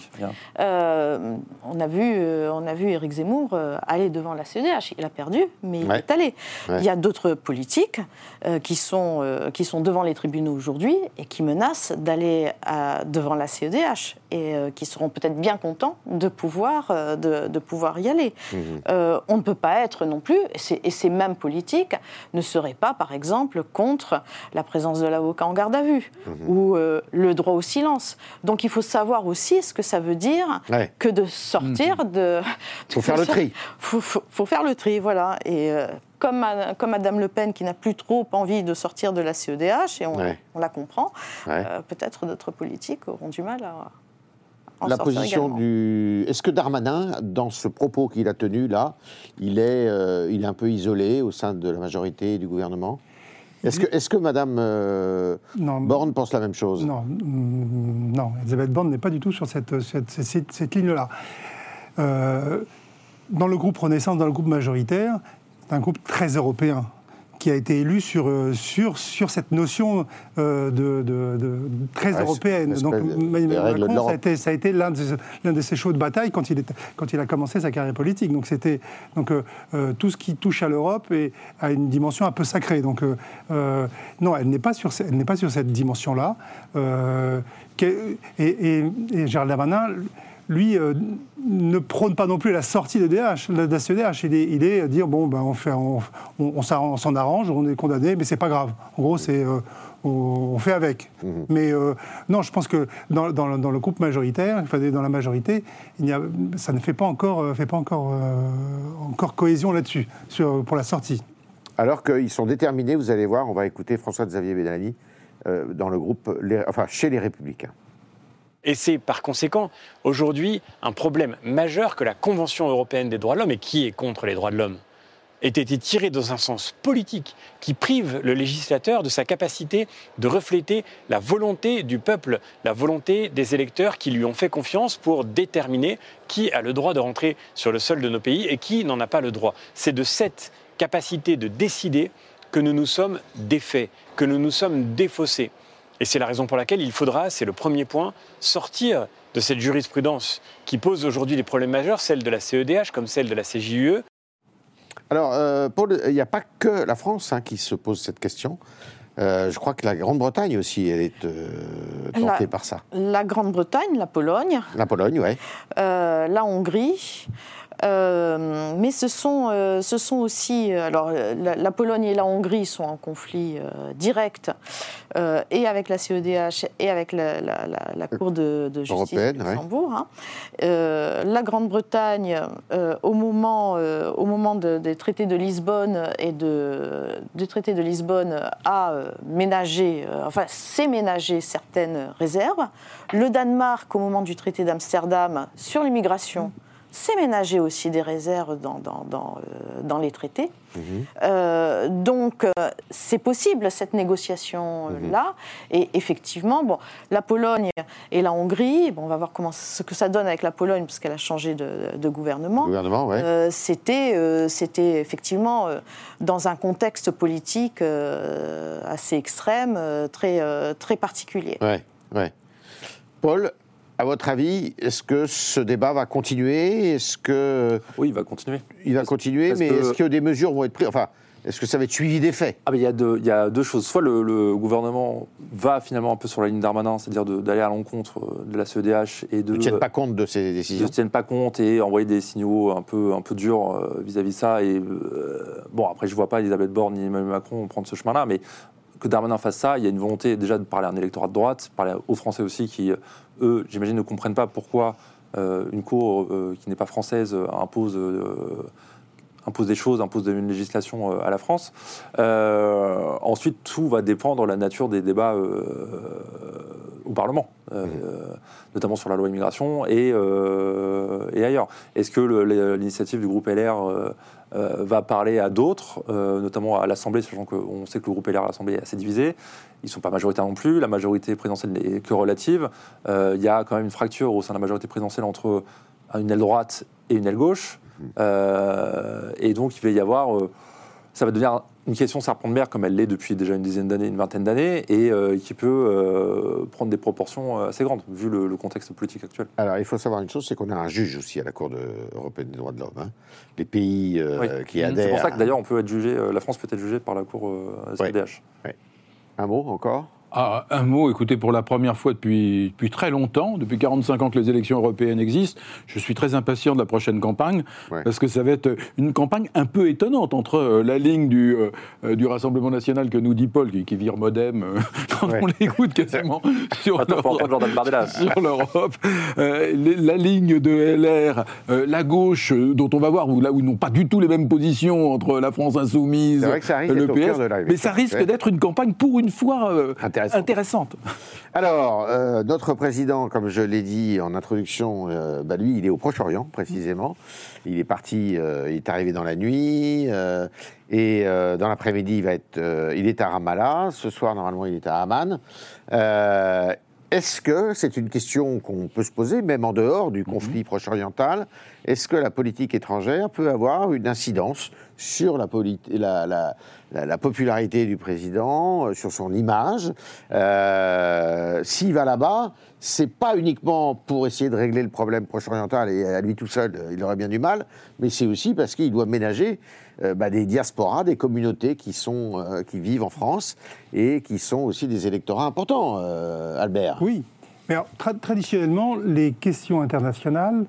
on, a vu, on a vu Éric Zemmour aller devant la CEDH. Il a perdu, mais il est allé. Il y a d'autres politiques qui, sont, qui sont devant les tribunaux aujourd'hui et qui menacent d'aller devant la CEDH et qui seront peut-être bien contents de pouvoir, de, de pouvoir y aller. Mmh. on ne peut pas être non plus, et ces mêmes politiques ne serait pas, par exemple, contre la présence de l'avocat en garde à vue mhm. ou euh, le droit au silence. Donc il faut savoir aussi ce que ça veut dire que de sortir mhm. de... Il faut faire le tri. Il faut, faire le tri, voilà. Et euh, comme, comme Madame Le Pen qui n'a plus trop envie de sortir de la CEDH, et on, la comprend, euh, peut-être d'autres politiques auront du mal à la position du. Est-ce que Darmanin, dans ce propos qu'il a tenu là, il est, euh, il est un peu isolé au sein de la majorité du gouvernement? Est-ce que, est que Mme euh, Borne pense la même chose? Non, non, Elisabeth Borne n'est pas du tout sur cette, cette, ligne-là. Euh, dans le groupe Renaissance, dans le groupe majoritaire, c'est un groupe très européen qui a été élu sur, euh, sur, sur cette notion euh, de, de, très européenne. Donc Macron, ça a été, ça a été l'un de, de, ses chauds de bataille quand il, quand il a commencé sa carrière politique. Donc c'était donc euh, tout ce qui touche à l'Europe a une dimension un peu sacrée. Donc non, elle n'est pas sur elle n'est pas sur cette dimension-là. et, et, et Gérald Darmanin lui, euh, ne prône pas non plus la sortie de, DH, la CEDH. Il est, il est dire bon, ben, on, fait, on, on, s'en arrange, on est condamné, mais c'est pas grave. En gros, c'est. Euh, on, fait avec. Mhm. Mais euh, non, je pense que dans, le groupe majoritaire, dans la majorité, il y a, ça ne fait pas encore, fait pas encore, encore cohésion là-dessus, pour la sortie. Alors qu'ils sont déterminés, vous allez voir, on va écouter François-Xavier Bellani dans le groupe, enfin chez les Républicains. Et c'est par conséquent aujourd'hui un problème majeur que la Convention européenne des droits de l'homme, et qui est contre les droits de l'homme ait été tiré dans un sens politique qui prive le législateur de sa capacité de refléter la volonté du peuple, la volonté des électeurs qui lui ont fait confiance pour déterminer qui a le droit de rentrer sur le sol de nos pays et qui n'en a pas le droit. C'est de cette capacité de décider que nous nous sommes défaits, que nous nous sommes défaussés. Et c'est la raison pour laquelle il faudra, c'est le premier point, sortir de cette jurisprudence qui pose aujourd'hui des problèmes majeurs, celle de la CEDH comme celle de la CJUE. Alors, euh, Paul, il n'y a pas que la France hein, qui se pose cette question. Euh, je crois que la Grande-Bretagne aussi, elle est euh, tentée par ça. La Grande-Bretagne, la Pologne. La Pologne, oui. la Hongrie. Euh, mais ce sont, euh, ce sont aussi. Euh, alors, la, Pologne et la Hongrie sont en conflit direct et avec la CEDH et avec la, Cour de, justice de Luxembourg. Hein. la Grande-Bretagne, au moment, au moment des traités de Lisbonne et de, du traité de Lisbonne, a ménagé, enfin, s'est ménagé certaines réserves. Le Danemark, au moment du traité d'Amsterdam sur l'immigration, c'est ménager aussi des réserves dans, dans, dans, euh, dans les traités. Mhm. Euh, donc, euh, c'est possible, cette négociation-là. Mhm. Et effectivement, bon, la Pologne et la Hongrie, bon, on va voir comment, ce que ça donne avec la Pologne, parce qu'elle a changé de, de gouvernement. gouvernement c'était, c'était effectivement dans un contexte politique assez extrême, très, très particulier. Ouais, ouais. Paul, à votre avis, est-ce que ce débat va continuer? Est-ce que oui, il va continuer. Il va continuer, mais est-ce que des mesures vont être prises? Enfin, est-ce que ça va être suivi des faits? Ah, il, y a deux, il y a deux choses. Soit le, gouvernement va finalement un peu sur la ligne d'Armanin, c'est-à-dire d'aller à l'encontre euh, de la CEDH et de ne tiennent pas compte de ces décisions. Ne tiennent pas compte et envoyer des signaux un peu un peu durs euh, vis-à-vis de ça. Et euh, bon, après, je vois pas Elisabeth Borne ni Emmanuel Macron prendre ce chemin-là, mais que Darmanin fasse ça, il y a une volonté déjà de parler à un électorat de droite, parler aux Français aussi qui, eux, j'imagine, ne comprennent pas pourquoi euh, une cour euh, qui n'est pas française impose impose des choses, impose une législation à la France. ensuite, tout va dépendre de la nature des débats au Parlement, mmh. notamment sur la loi immigration et, et ailleurs. Est-ce que l'initiative du groupe LR euh, va parler à d'autres, euh, notamment à l'Assemblée, sachant qu'on sait que le groupe LR à l'Assemblée est assez divisé. Ils ne sont pas majoritaires non plus. La majorité présidentielle n'est que relative. Euh, il y a quand même une fracture au sein de la majorité présidentielle entre une aile droite et une aile gauche. Mmh. et donc, il va y avoir. ça va devenir une question serpent-de-mer comme elle l'est depuis déjà une dizaine d'années, une vingtaine d'années, et euh, qui peut euh, prendre des proportions euh, assez grandes, vu le, contexte politique actuel. Alors, il faut savoir une chose, c'est qu'on a un juge aussi à la Cour européenne des droits de l'homme. Hein. Les pays qui adhèrent... C'est pour ça que d'ailleurs, on peut être jugé, la France peut être jugée par la Cour SPDH. Un mot encore? Ah, un mot, écoutez, pour la première fois depuis, depuis très longtemps, depuis 45 ans que les élections européennes existent, je suis très impatient de la prochaine campagne, parce que ça va être une campagne un peu étonnante entre euh, la ligne du, euh, euh, du Rassemblement national que nous dit Paul, qui, vire modem (laughs) quand on l'écoute quasiment (laughs) (laughs) sur l'Europe, la ligne de LR, la gauche, dont on va voir, où, là où ils n'ont pas du tout les mêmes positions entre la France insoumise, le PS, mais ça risque d'être une campagne pour une fois intéressante. Alors, euh, notre président, comme je l'ai dit en introduction, euh, bah, lui, il est au Proche-Orient, précisément. Il est parti, euh, il est arrivé dans la nuit, et dans l'après-midi, il, va être, il est à Ramallah. Ce soir, normalement, il est à Amman. Est-ce que c'est une question qu'on peut se poser, même en dehors du conflit mhm. proche-oriental Est-ce que la politique étrangère peut avoir une incidence sur la, la, popularité du président, euh, sur son image? Euh, S'il va là-bas, c'est pas uniquement pour essayer de régler le problème proche-oriental et à lui tout seul, il aurait bien du mal, mais c'est aussi parce qu'il doit ménager euh, bah, des diasporas, des communautés qui, sont, euh, qui vivent en France et qui sont aussi des électorats importants, euh, Albert. Oui, mais traditionnellement, les questions internationales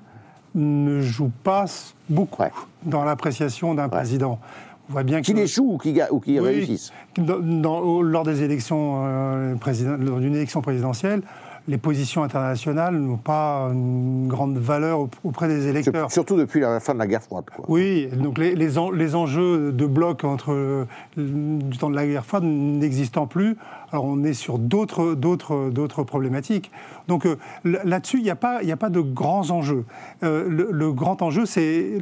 ne jouent pas beaucoup dans l'appréciation d'un président. On voit bien qu'il échoue ou qu'il ou réussisse. lors des élections, lors d'une élection présidentielle, les positions internationales n'ont pas une grande valeur auprès des électeurs. Surtout depuis la fin de la guerre froide. Oui, donc les, les, enjeux de bloc entre du temps de la guerre froide n'existant plus, alors on est sur d'autres, d'autres, d'autres problématiques. Donc euh, là-dessus, il n'y a, pas, a pas de grands enjeux. Euh, le, grand enjeu, c'est,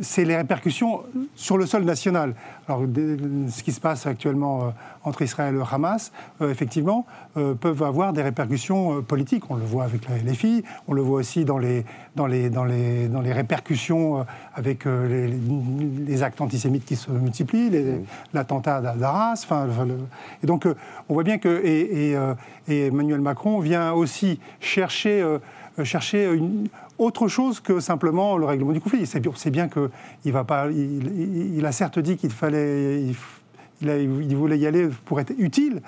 c'est les répercussions sur le sol national. Alors ce qui se passe actuellement euh, entre Israël et le Hamas, effectivement, peuvent avoir des répercussions politiques. On le voit avec les filles, on le voit aussi dans les, dans les, dans les, dans les répercussions avec les, actes antisémites qui se multiplient, l'attentat d'Arras. Enfin, et donc on voit bien que et, et Emmanuel Macron vient aussi chercher, euh, chercher une, autre chose que simplement le règlement du conflit. C'est bien qu'il va pas. Il, a certes dit qu'il fallait, il, voulait y aller pour être utile.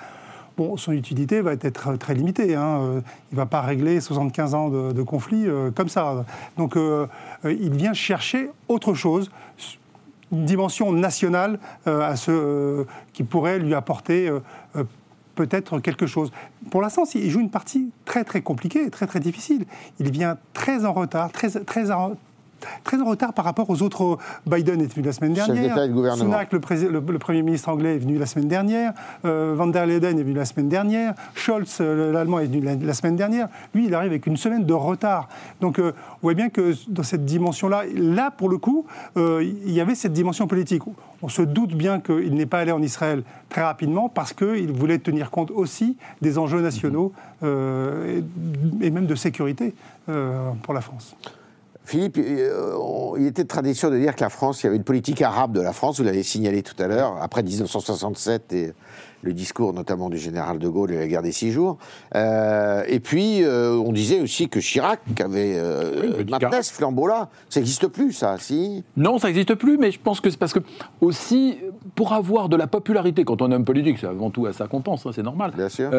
Bon, son utilité va être très limitée. Hein. Euh, il ne va pas régler 75 ans de, conflit euh, comme ça. Donc, il vient chercher autre chose, une dimension nationale à ce, qui pourrait lui apporter peut-être quelque chose. Pour l'instant, il joue une partie très très compliquée, très très difficile. Il vient très en retard, très, très, très en retard par rapport aux autres. Biden est venu la semaine dernière. Sunak, le, le, Premier ministre anglais, est venu la semaine dernière. Euh, Van der Leyen est venu la semaine dernière. Scholz, euh, l'Allemand, est venu la, semaine dernière. Lui, il arrive avec une semaine de retard. Donc, euh, on voit bien que dans cette dimension-là, là, pour le coup, il y avait cette dimension politique. On se doute bien qu'il n'est pas allé en Israël très rapidement parce qu'il voulait tenir compte aussi des enjeux nationaux et, même de sécurité pour la France. Philippe, euh, il était de tradition de dire que la France, il y avait une politique arabe de la France, vous l'avez signalé tout à l'heure, après 1967 et le discours notamment du général de Gaulle et la guerre des six jours. Euh, et puis, euh, on disait aussi que Chirac avait euh, maintenu ce flambeau-là. Ça n'existe plus, ça, si? Non, ça n'existe plus, mais je pense que c'est parce que, aussi, pour avoir de la popularité, quand on est homme politique, c'est avant tout à ça qu'on pense, hein, c'est normal. Bien sûr.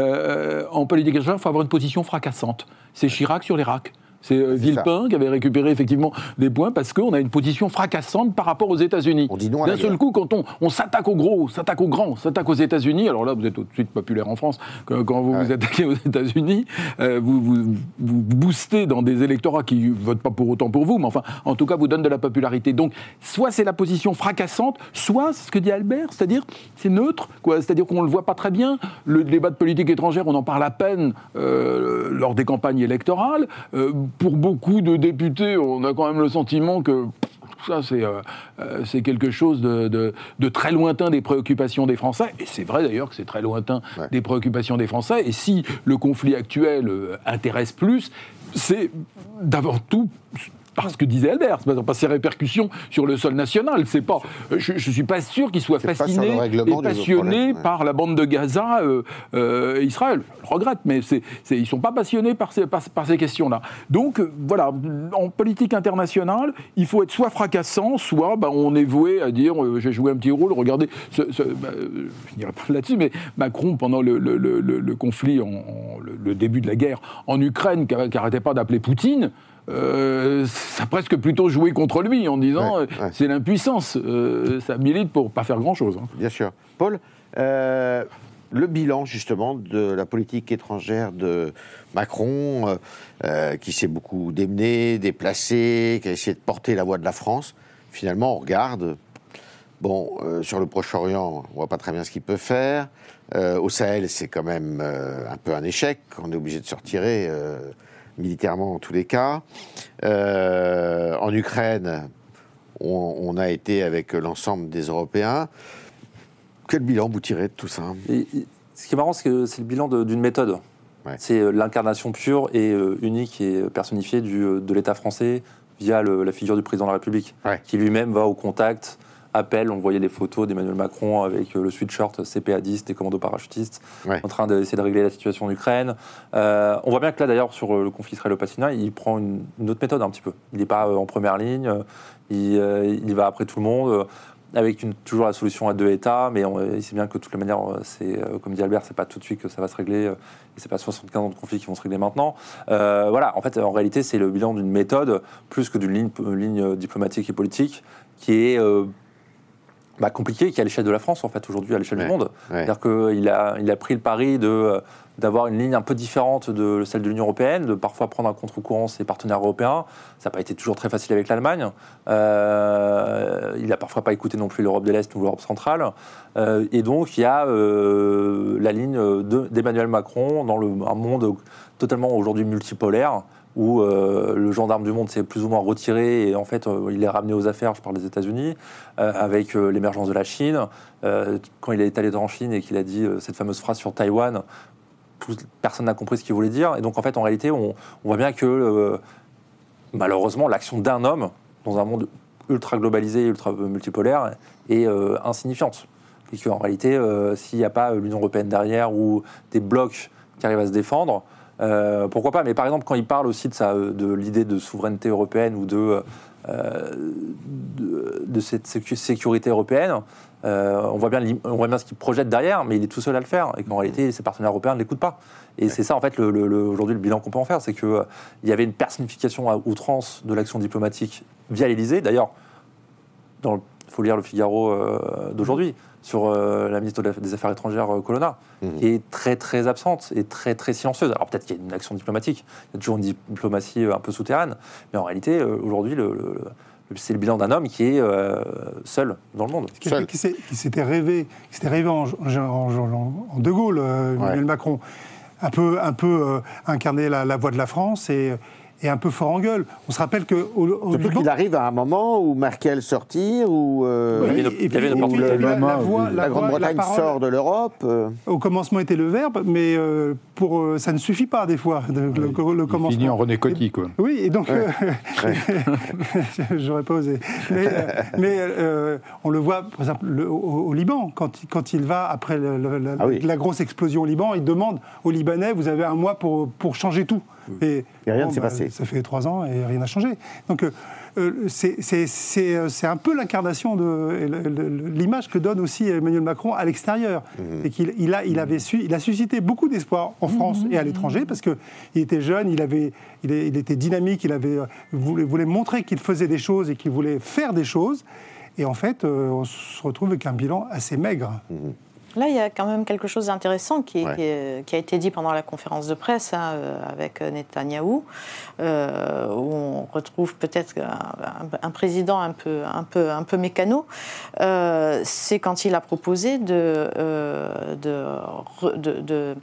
en politique, il faut avoir une position fracassante. C'est Chirac sur les racks. C'est euh, Villepin qui avait récupéré effectivement des points parce qu'on a une position fracassante par rapport aux États-Unis. D'un seul coup, quand on, s'attaque aux gros, s'attaque aux grands, s'attaque aux États-Unis, alors là, vous êtes tout de suite populaire en France, quand vous vous attaquez aux États-Unis, euh, vous, vous, boostez dans des électorats qui ne votent pas pour autant pour vous, mais enfin, en tout cas, vous donnent de la popularité. Donc, soit c'est la position fracassante, soit, c'est ce que dit Albert, c'est-à-dire, c'est neutre, quoi. C'est-à-dire qu'on ne le voit pas très bien. Le débat de politique étrangère, on en parle à peine euh, lors des campagnes électorales pour beaucoup de députés, on a quand même le sentiment que ça, euh, euh, c'est quelque chose de, très lointain des préoccupations des Français. Et c'est vrai d'ailleurs que c'est très lointain des préoccupations des Français. Et si le conflit actuel euh, intéresse plus, c'est d'avant tout parce que disait Albert, pas ses répercussions sur le sol national. C'est pas, je, ne suis pas sûr qu'il soit fasciné et passionné par la bande de Gaza, euh, euh, Israël. Je regrette, mais c'est, c'est, ils sont pas passionnés par ces, par, ces questions-là. Donc euh, voilà, en politique internationale, il faut être soit fracassant, soit bah, on est voué à dire j'ai joué un petit rôle. Regardez, ce, bah, je n'irai pas là-dessus, mais Macron pendant le, le, le, conflit, en, le, début de la guerre en Ukraine, qui n'arrêtait pas d'appeler Poutine. Euh, ça a presque plutôt joué contre lui en disant euh, c'est l'impuissance, euh, ça milite pour pas faire grand-chose. Hein. Bien sûr. Paul, le bilan justement de la politique étrangère de Macron, qui s'est beaucoup démené, déplacé, qui a essayé de porter la voix de la France, finalement on regarde, bon, sur le Proche-Orient, on voit pas très bien ce qu'il peut faire. au Sahel, c'est quand même un peu un échec, on est obligé de se retirer militairement en tous les cas. Euh, en Ukraine, on, a été avec l'ensemble des Européens. Quel bilan vous tirez de tout ça? Ce qui est marrant, c'est que c'est le bilan d'une méthode. C'est euh, l'incarnation pure et euh, unique et personnifiée du, de l'État français via la figure du président de la République, qui lui-même va au contact appel. On voyait des photos d'Emmanuel Macron avec euh, le sweatshirt CPA-10 des commandos parachutistes en train d'essayer de régler la situation en Ukraine. Euh, on voit bien que là, d'ailleurs, sur euh, le conflit israélo-palestinien, il prend une, autre méthode un petit peu. Il n'est pas en première ligne, il, il, va après tout le monde avec une, toujours la solution à deux États, mais il sait bien que de toutes les manières, c'est, comme dit Albert, c'est pas tout de suite que ça va se régler, et c'est pas 75 ans de conflit qui vont se régler maintenant. voilà, en fait, en réalité, c'est le bilan d'une méthode plus que d'une ligne, ligne, diplomatique et politique qui est bah, compliqué qui est à l'échelle de la France, en fait, aujourd'hui, à l'échelle du monde. C'est-à-dire qu'il a, il a pris le pari de d'avoir une ligne un peu différente de celle de l'Union européenne, de parfois prendre un contre-courant ses partenaires européens. Ça n'a pas été toujours très facile avec l'Allemagne. Euh, il n'a parfois pas écouté non plus l'Europe de l'Est ou l'Europe centrale. Euh, et donc, il y a euh, la ligne d'Emmanuel Macron dans le, un monde totalement aujourd'hui multipolaire où le gendarme du monde s'est plus ou moins retiré et en fait il est ramené aux affaires, je parle des États-Unis, avec l'émergence de la Chine. quand il est allé en Chine et qu'il a dit cette fameuse phrase sur Taïwan, personne n'a compris ce qu'il voulait dire. Et donc, en fait, en réalité, on, voit bien que, euh, malheureusement, l'action d'un homme dans un monde ultra globalisé, ultra multipolaire, est euh, insignifiante. Et qu'en réalité, euh, s'il n'y a pas l'Union européenne derrière ou des blocs qui arrivent à se défendre, pourquoi pas Mais par exemple, quand il parle aussi de, de l'idée de souveraineté européenne ou de, de, cette sécurité européenne, euh, on, voit bien, on voit bien ce qu'il projette derrière, mais il est tout seul à le faire. Et qu'en réalité, ses partenaires européens ne l'écoutent pas. Et c'est ça, en fait, aujourd'hui, le bilan qu'on peut en faire. C'est qu'il euh, y avait une personnification à outrance de l'action diplomatique via l'Élysée. D'ailleurs, il faut lire le Figaro euh, d'aujourd'hui sur la ministre des Affaires étrangères, Colonna, mmh. qui est très, très absente et très, très silencieuse. Alors peut-être qu'il y a une action diplomatique, il y a toujours une diplomatie un peu souterraine, mais en réalité, aujourd'hui, le c'est le bilan d'un homme qui est euh, seul dans le monde. Quelqu'un qui s'était rêvé, qui rêvé en, De Gaulle, euh, Emmanuel Macron, un peu, un peu euh, incarner la, la, voix de la France et et un peu fort en gueule. On se rappelle que au, Surtout qu'il arrive à un moment où Merkel sortir, ou euh, la, Grande-Bretagne sort de l'Europe. Euh. Au commencement était le verbe, mais euh, pour ça ne suffit pas des fois. le, le, commencement. finit en René Coty, quoi. Oui, et donc (laughs) j'aurais pas osé. Mais, on le voit, par exemple, au, Liban, quand, quand il va après ah la grosse explosion au Liban, il demande aux Libanais vous avez un mois pour, pour changer tout. Et, rien ne s'est bah, passé. Ça fait trois ans et rien n'a changé. Donc euh, euh, euh, c'est un peu l'incarnation de l'image que donne aussi Emmanuel Macron à l'extérieur. Mhm. Et qu'il il a, il avait su, il a suscité beaucoup d'espoir en France et à l'étranger parce qu'il était jeune, il, avait, il, était dynamique, il avait, voulait, voulait montrer qu'il faisait des choses et qu'il voulait faire des choses. Et en fait, on se retrouve avec un bilan assez maigre. Mhm. Là, il y a quand même quelque chose d'intéressant qui, qui, a été dit pendant la conférence de presse hein, euh, avec Netanyahou, euh, où on retrouve peut-être un, président un peu, un peu, un peu mécano. Euh, c'est quand il a proposé de, de,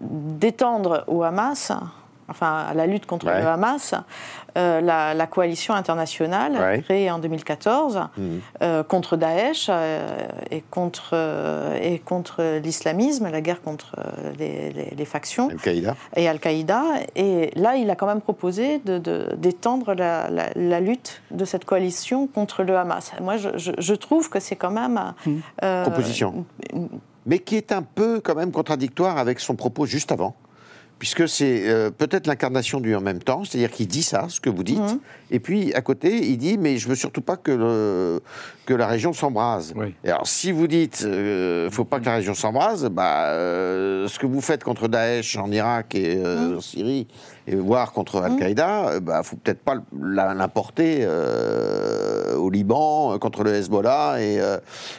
d'étendre au Hamas enfin à la lutte contre le Hamas, euh, la, coalition internationale créée en 2014 mhm. euh, contre Daesh euh, et contre, et contre l'islamisme, la guerre contre les, factions. Al-Qaïda. Et Al-Qaïda. Et là, il a quand même proposé d'étendre de, la, lutte de cette coalition contre le Hamas. Moi, je, trouve que c'est quand même... Mhm. Proposition. Mais qui est un peu quand même contradictoire avec son propos juste avant puisque c'est euh, peut-être l'incarnation du en même temps, c'est-à-dire qu'il dit ça, ce que vous dites, mhm. et puis à côté, il dit mais je veux surtout pas que, que la région s'embrase. alors si vous dites euh, faut pas que la région s'embrase, bah, euh, ce que vous faites contre Daesh en Irak et mhm. en Syrie, et voire contre Al-Qaïda, il bah, faut peut-être pas l'importer au Liban contre le Hezbollah et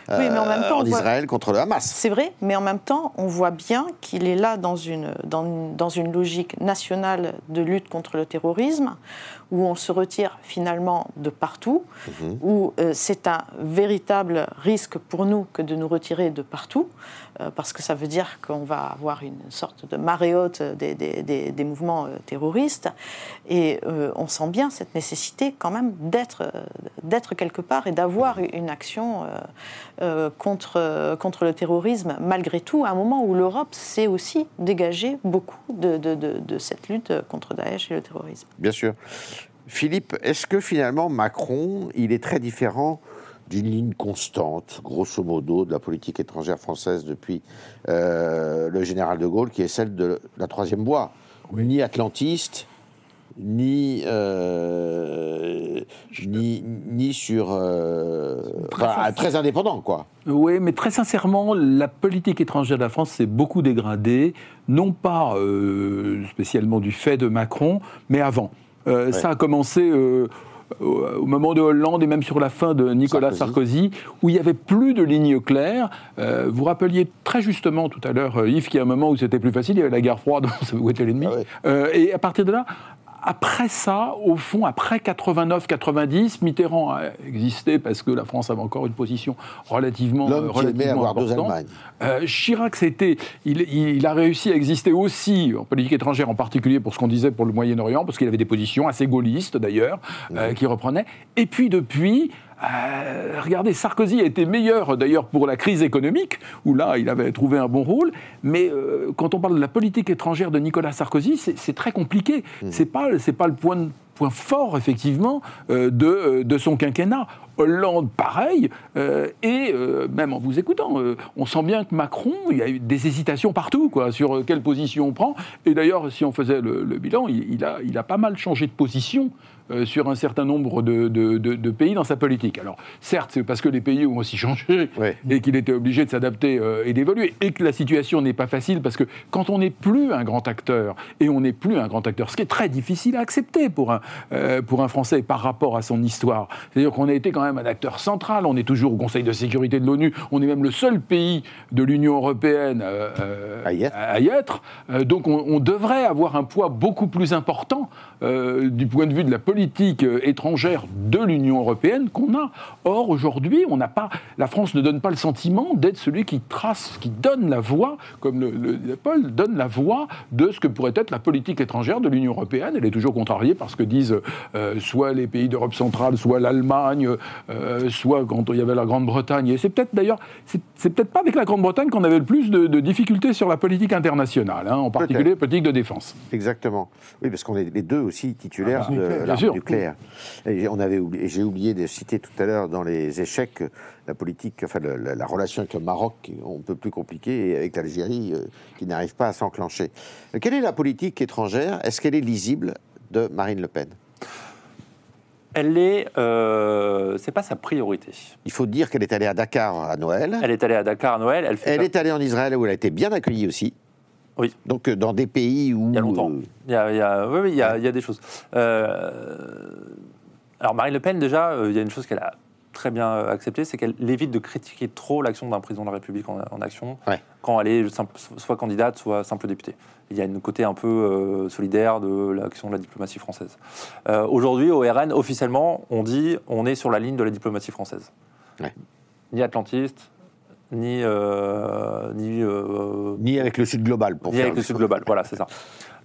en, Israël contre le Hamas. C'est vrai, mais en même temps, on voit bien qu'il est là dans une, dans, dans une logique nationale de lutte contre le terrorisme, où on se retire finalement de partout, mhm. où euh, c'est un véritable risque pour nous que de nous retirer de partout, euh, parce que ça veut dire qu'on va avoir une sorte de marée haute des, des, des, mouvements euh, terroristes, et on sent bien cette nécessité quand même d'être d'être quelque part et d'avoir une action contre, contre le terrorisme, malgré tout, à un moment où l'Europe s'est aussi dégagée beaucoup de, de, de, de cette lutte contre Daesh et le terrorisme. Bien sûr. Philippe, est-ce que finalement Macron, il est très différent d'une ligne constante, grosso modo, de la politique étrangère française depuis euh, le général de Gaulle, qui est celle de la troisième voie, ni atlantiste, ni, euh, ni, ni, sur. Euh, très, indépendant, quoi. Oui, mais très sincèrement, la politique étrangère de la France s'est beaucoup dégradée, non pas spécialement du fait de Macron, mais avant. Ça a commencé au moment de Hollande et même sur la fin de Nicolas Sarkozy, où il n'y avait plus de ligne claire. vous rappeliez très justement tout à l'heure, Yves, qu'il y a un moment où c'était plus facile, il y avait la guerre froide, (laughs) où était l'ennemi. Ah et à partir de là, après ça, au fond, après 89-90, Mitterrand a existé parce que la France avait encore une position relativement, relativement importante. Euh, Chirac, c'était, il, a réussi à exister aussi en politique étrangère, en particulier pour ce qu'on disait pour le Moyen-Orient, parce qu'il avait des positions assez gaullistes d'ailleurs, euh, qui reprenaient. Et puis depuis, euh, regardez, Sarkozy a été meilleur d'ailleurs pour la crise économique, où là, il avait trouvé un bon rôle. Mais euh, quand on parle de la politique étrangère de Nicolas Sarkozy, c'est très compliqué. Ce mmh. C'est pas, pas le point point fort, effectivement, euh, de, de, son quinquennat. Hollande, pareil, et même en vous écoutant, on sent bien que Macron, il y a eu des hésitations partout, quoi, sur quelle position on prend. Et d'ailleurs, si on faisait le, bilan, il, a, il a pas mal changé de position euh, sur un certain nombre de, pays dans sa politique. Alors, certes, c'est parce que les pays ont aussi changé et qu'il était obligé de s'adapter euh, et d'évoluer, et que la situation n'est pas facile parce que quand on n'est plus un grand acteur, et on n'est plus un grand acteur, ce qui est très difficile à accepter pour un, euh, pour un Français par rapport à son histoire, c'est-à-dire qu'on a été quand même un acteur central, on est toujours au Conseil de sécurité de l'ONU, on est même le seul pays de l'Union européenne à y être, donc on, on, devrait avoir un poids beaucoup plus important du point de vue de la politique politique euh, étrangère de l'Union européenne qu'on a. Or, aujourd'hui, on n'a pas, la France ne donne pas le sentiment d'être celui qui trace, qui donne la voix, comme le, le, Paul donne la voix de ce que pourrait être la politique étrangère de l'Union européenne. Elle est toujours contrariée par ce que disent euh, soit les pays d'Europe centrale, soit l'Allemagne, euh, soit quand il y avait la Grande-Bretagne. Et c'est peut-être d'ailleurs, c'est peut-être pas avec la Grande-Bretagne qu'on avait le plus de, difficultés sur la politique internationale, hein, en particulier la politique de défense. Exactement. Oui, parce qu'on est les deux aussi titulaires ah, de la nucléaire. Et on avait oublié, j'ai oublié de citer tout à l'heure dans les échecs la politique, enfin la, relation avec le Maroc, un peu plus compliquée, et avec l'Algérie, euh, qui n'arrive pas à s'enclencher. Quelle est la politique étrangère? Est-ce qu'elle est lisible de Marine Le Pen? Elle est, euh, c'est pas sa priorité. Il faut dire qu'elle est allée à Dakar à Noël. Elle est allée à Dakar à Noël. Elle, elle est allée en Israël où elle a été bien accueillie aussi. Oui. Donc euh, dans des pays où... Il y a longtemps. Il y a, il y a oui, oui, il y a, il y a des choses. Euh, alors Marine Le Pen, déjà, euh, il y a une chose qu'elle a très bien acceptée, c'est qu'elle évite de critiquer trop l'action d'un président de la République en, action quand elle est soit candidate, soit simple députée. Il y a une côté un peu solidaire de l'action de la diplomatie française. Aujourd'hui, au RN, officiellement, on dit on est sur la ligne de la diplomatie française. Ni atlantiste, ni euh, ni, euh, ni avec le Sud global. Pour ni avec le Sud global, voilà, c'est ça.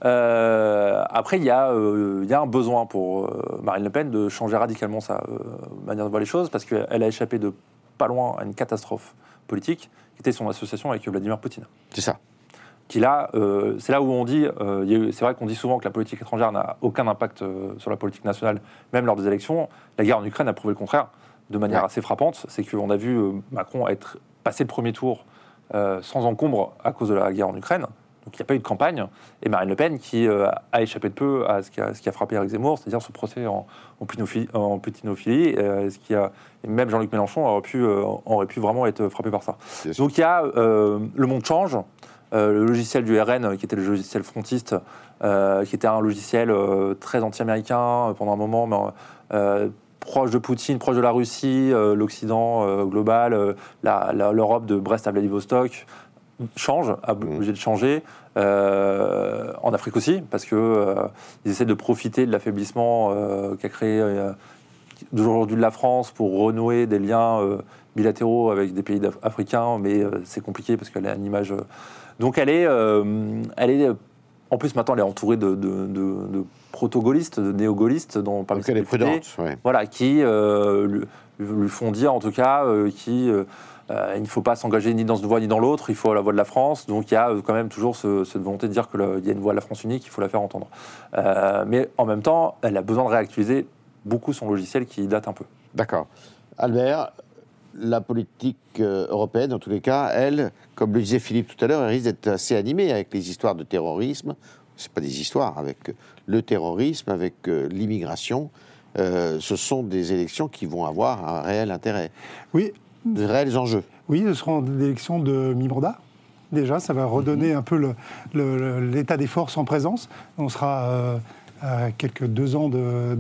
Euh, après, il y, a, il y a un besoin pour Marine Le Pen de changer radicalement sa manière de voir les choses, parce qu'elle a échappé de pas loin à une catastrophe politique, qui était son association avec Vladimir Poutine. C'est ça. Qui là, c'est là où on dit, c'est vrai qu'on dit souvent que la politique étrangère n'a aucun impact sur la politique nationale, même lors des élections. La guerre en Ukraine a prouvé le contraire de manière assez frappante. C'est qu'on a vu Macron être passé le premier tour euh, sans encombre à cause de la guerre en Ukraine. Donc il n'y a pas eu de campagne. Et Marine Le Pen, qui euh, a échappé de peu à ce qui a, ce qui a frappé Eric Zemmour, c'est-à-dire ce procès en, en, putinophilie, euh, ce qui a, même Jean-Luc Mélenchon aurait pu, aurait pu vraiment être frappé par ça. Donc il y a le monde change. le logiciel du RN, qui était le logiciel frontiste, qui était un logiciel très anti-américain pendant un moment, mais proche de Poutine, proche de la Russie, euh, l'Occident euh, global, euh, l'Europe de Brest à Vladivostok change, a mmh. obligé de changer. en Afrique aussi, parce que ils essaient de profiter de l'affaiblissement qu'a créé d'aujourd'hui de la France pour renouer des liens bilatéraux avec des pays africains, mais c'est compliqué parce qu'elle a une image. Donc elle est, elle est en plus, maintenant, elle est entourée de, de, proto-gaullistes, de néo-gaullistes, dont parmi elle est prudente, voilà, qui euh, lui, font dire, en tout cas, euh, qu'il euh, ne faut pas s'engager ni dans une voie ni dans l'autre, il faut la voie de la France. Donc il y a quand même toujours cette volonté de dire qu'il y a une voie de la France unique, il faut la faire entendre. mais en même temps, elle a besoin de réactualiser beaucoup son logiciel qui date un peu. D'accord. Albert, la politique euh, européenne, en tous les cas, elle, comme le disait Philippe tout à l'heure, elle risque d'être assez animée avec les histoires de terrorisme. Ce pas des histoires, avec le terrorisme, avec euh, l'immigration. Euh, ce sont des élections qui vont avoir un réel intérêt. Oui. De réels enjeux. Oui, ce seront des élections de mi-mandat. Déjà, ça va redonner mhm. un peu l'état des forces en présence. On sera à quelques deux ans de,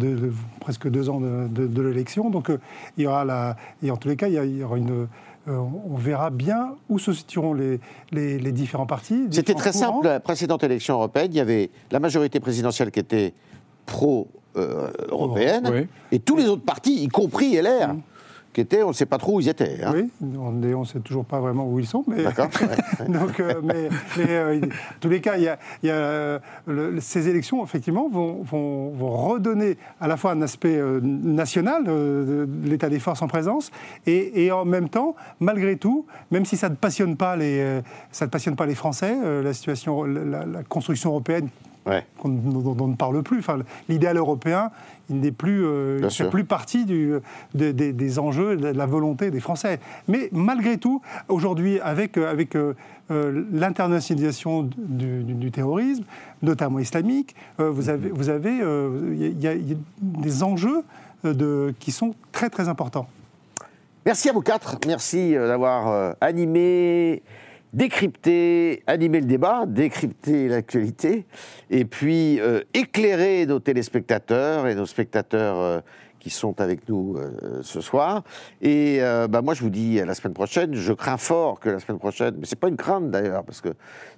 presque deux ans de, l'élection. Donc il y aura la, et en tous les cas, il y, aura une on verra bien où se situeront les, les, différents partis. C'était très simple. La précédente élection européenne, il y avait la majorité présidentielle qui était pro-européenne et tous les autres partis, y compris LR. Mmh qui étaient, on ne sait pas trop où ils étaient. Hein. Oui, on ne sait toujours pas vraiment où ils sont. Mais... D'accord. (laughs) Donc, euh, mais, euh, en tous les cas, il y a, euh, ces élections, effectivement, vont, vont, redonner à la fois un aspect national, de l'état des forces en présence, et, en même temps, malgré tout, même si ça ne passionne pas les, ça ne passionne pas les Français, la situation, la construction européenne dont, on ne parle plus. Enfin, l'idéal européen, il n'est plus, euh, fait plus partie du, des enjeux, de la volonté des Français. Mais malgré tout, aujourd'hui, avec, euh, avec euh, l'internationalisation du, terrorisme, notamment islamique, vous avez, vous avez, il y, a des enjeux de, qui sont très très importants. Merci à vous quatre. Merci d'avoir animé décrypter, animer le débat, décrypter l'actualité, et puis euh, éclairer nos téléspectateurs et nos spectateurs euh, qui sont avec nous euh, ce soir. Et euh, bah, moi, je vous dis à la semaine prochaine. Je crains fort que la semaine prochaine, mais c'est pas une crainte d'ailleurs, parce que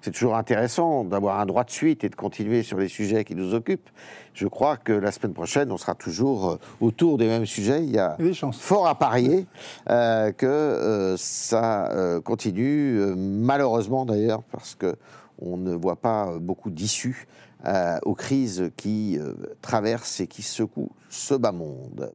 c'est toujours intéressant d'avoir un droit de suite et de continuer sur les sujets qui nous occupent. Je crois que la semaine prochaine, on sera toujours euh, autour des mêmes sujets. Il y a fort à parier que ça continue, malheureusement d'ailleurs, parce que on ne voit pas beaucoup d'issues aux crises qui traversent et qui secouent ce bas monde.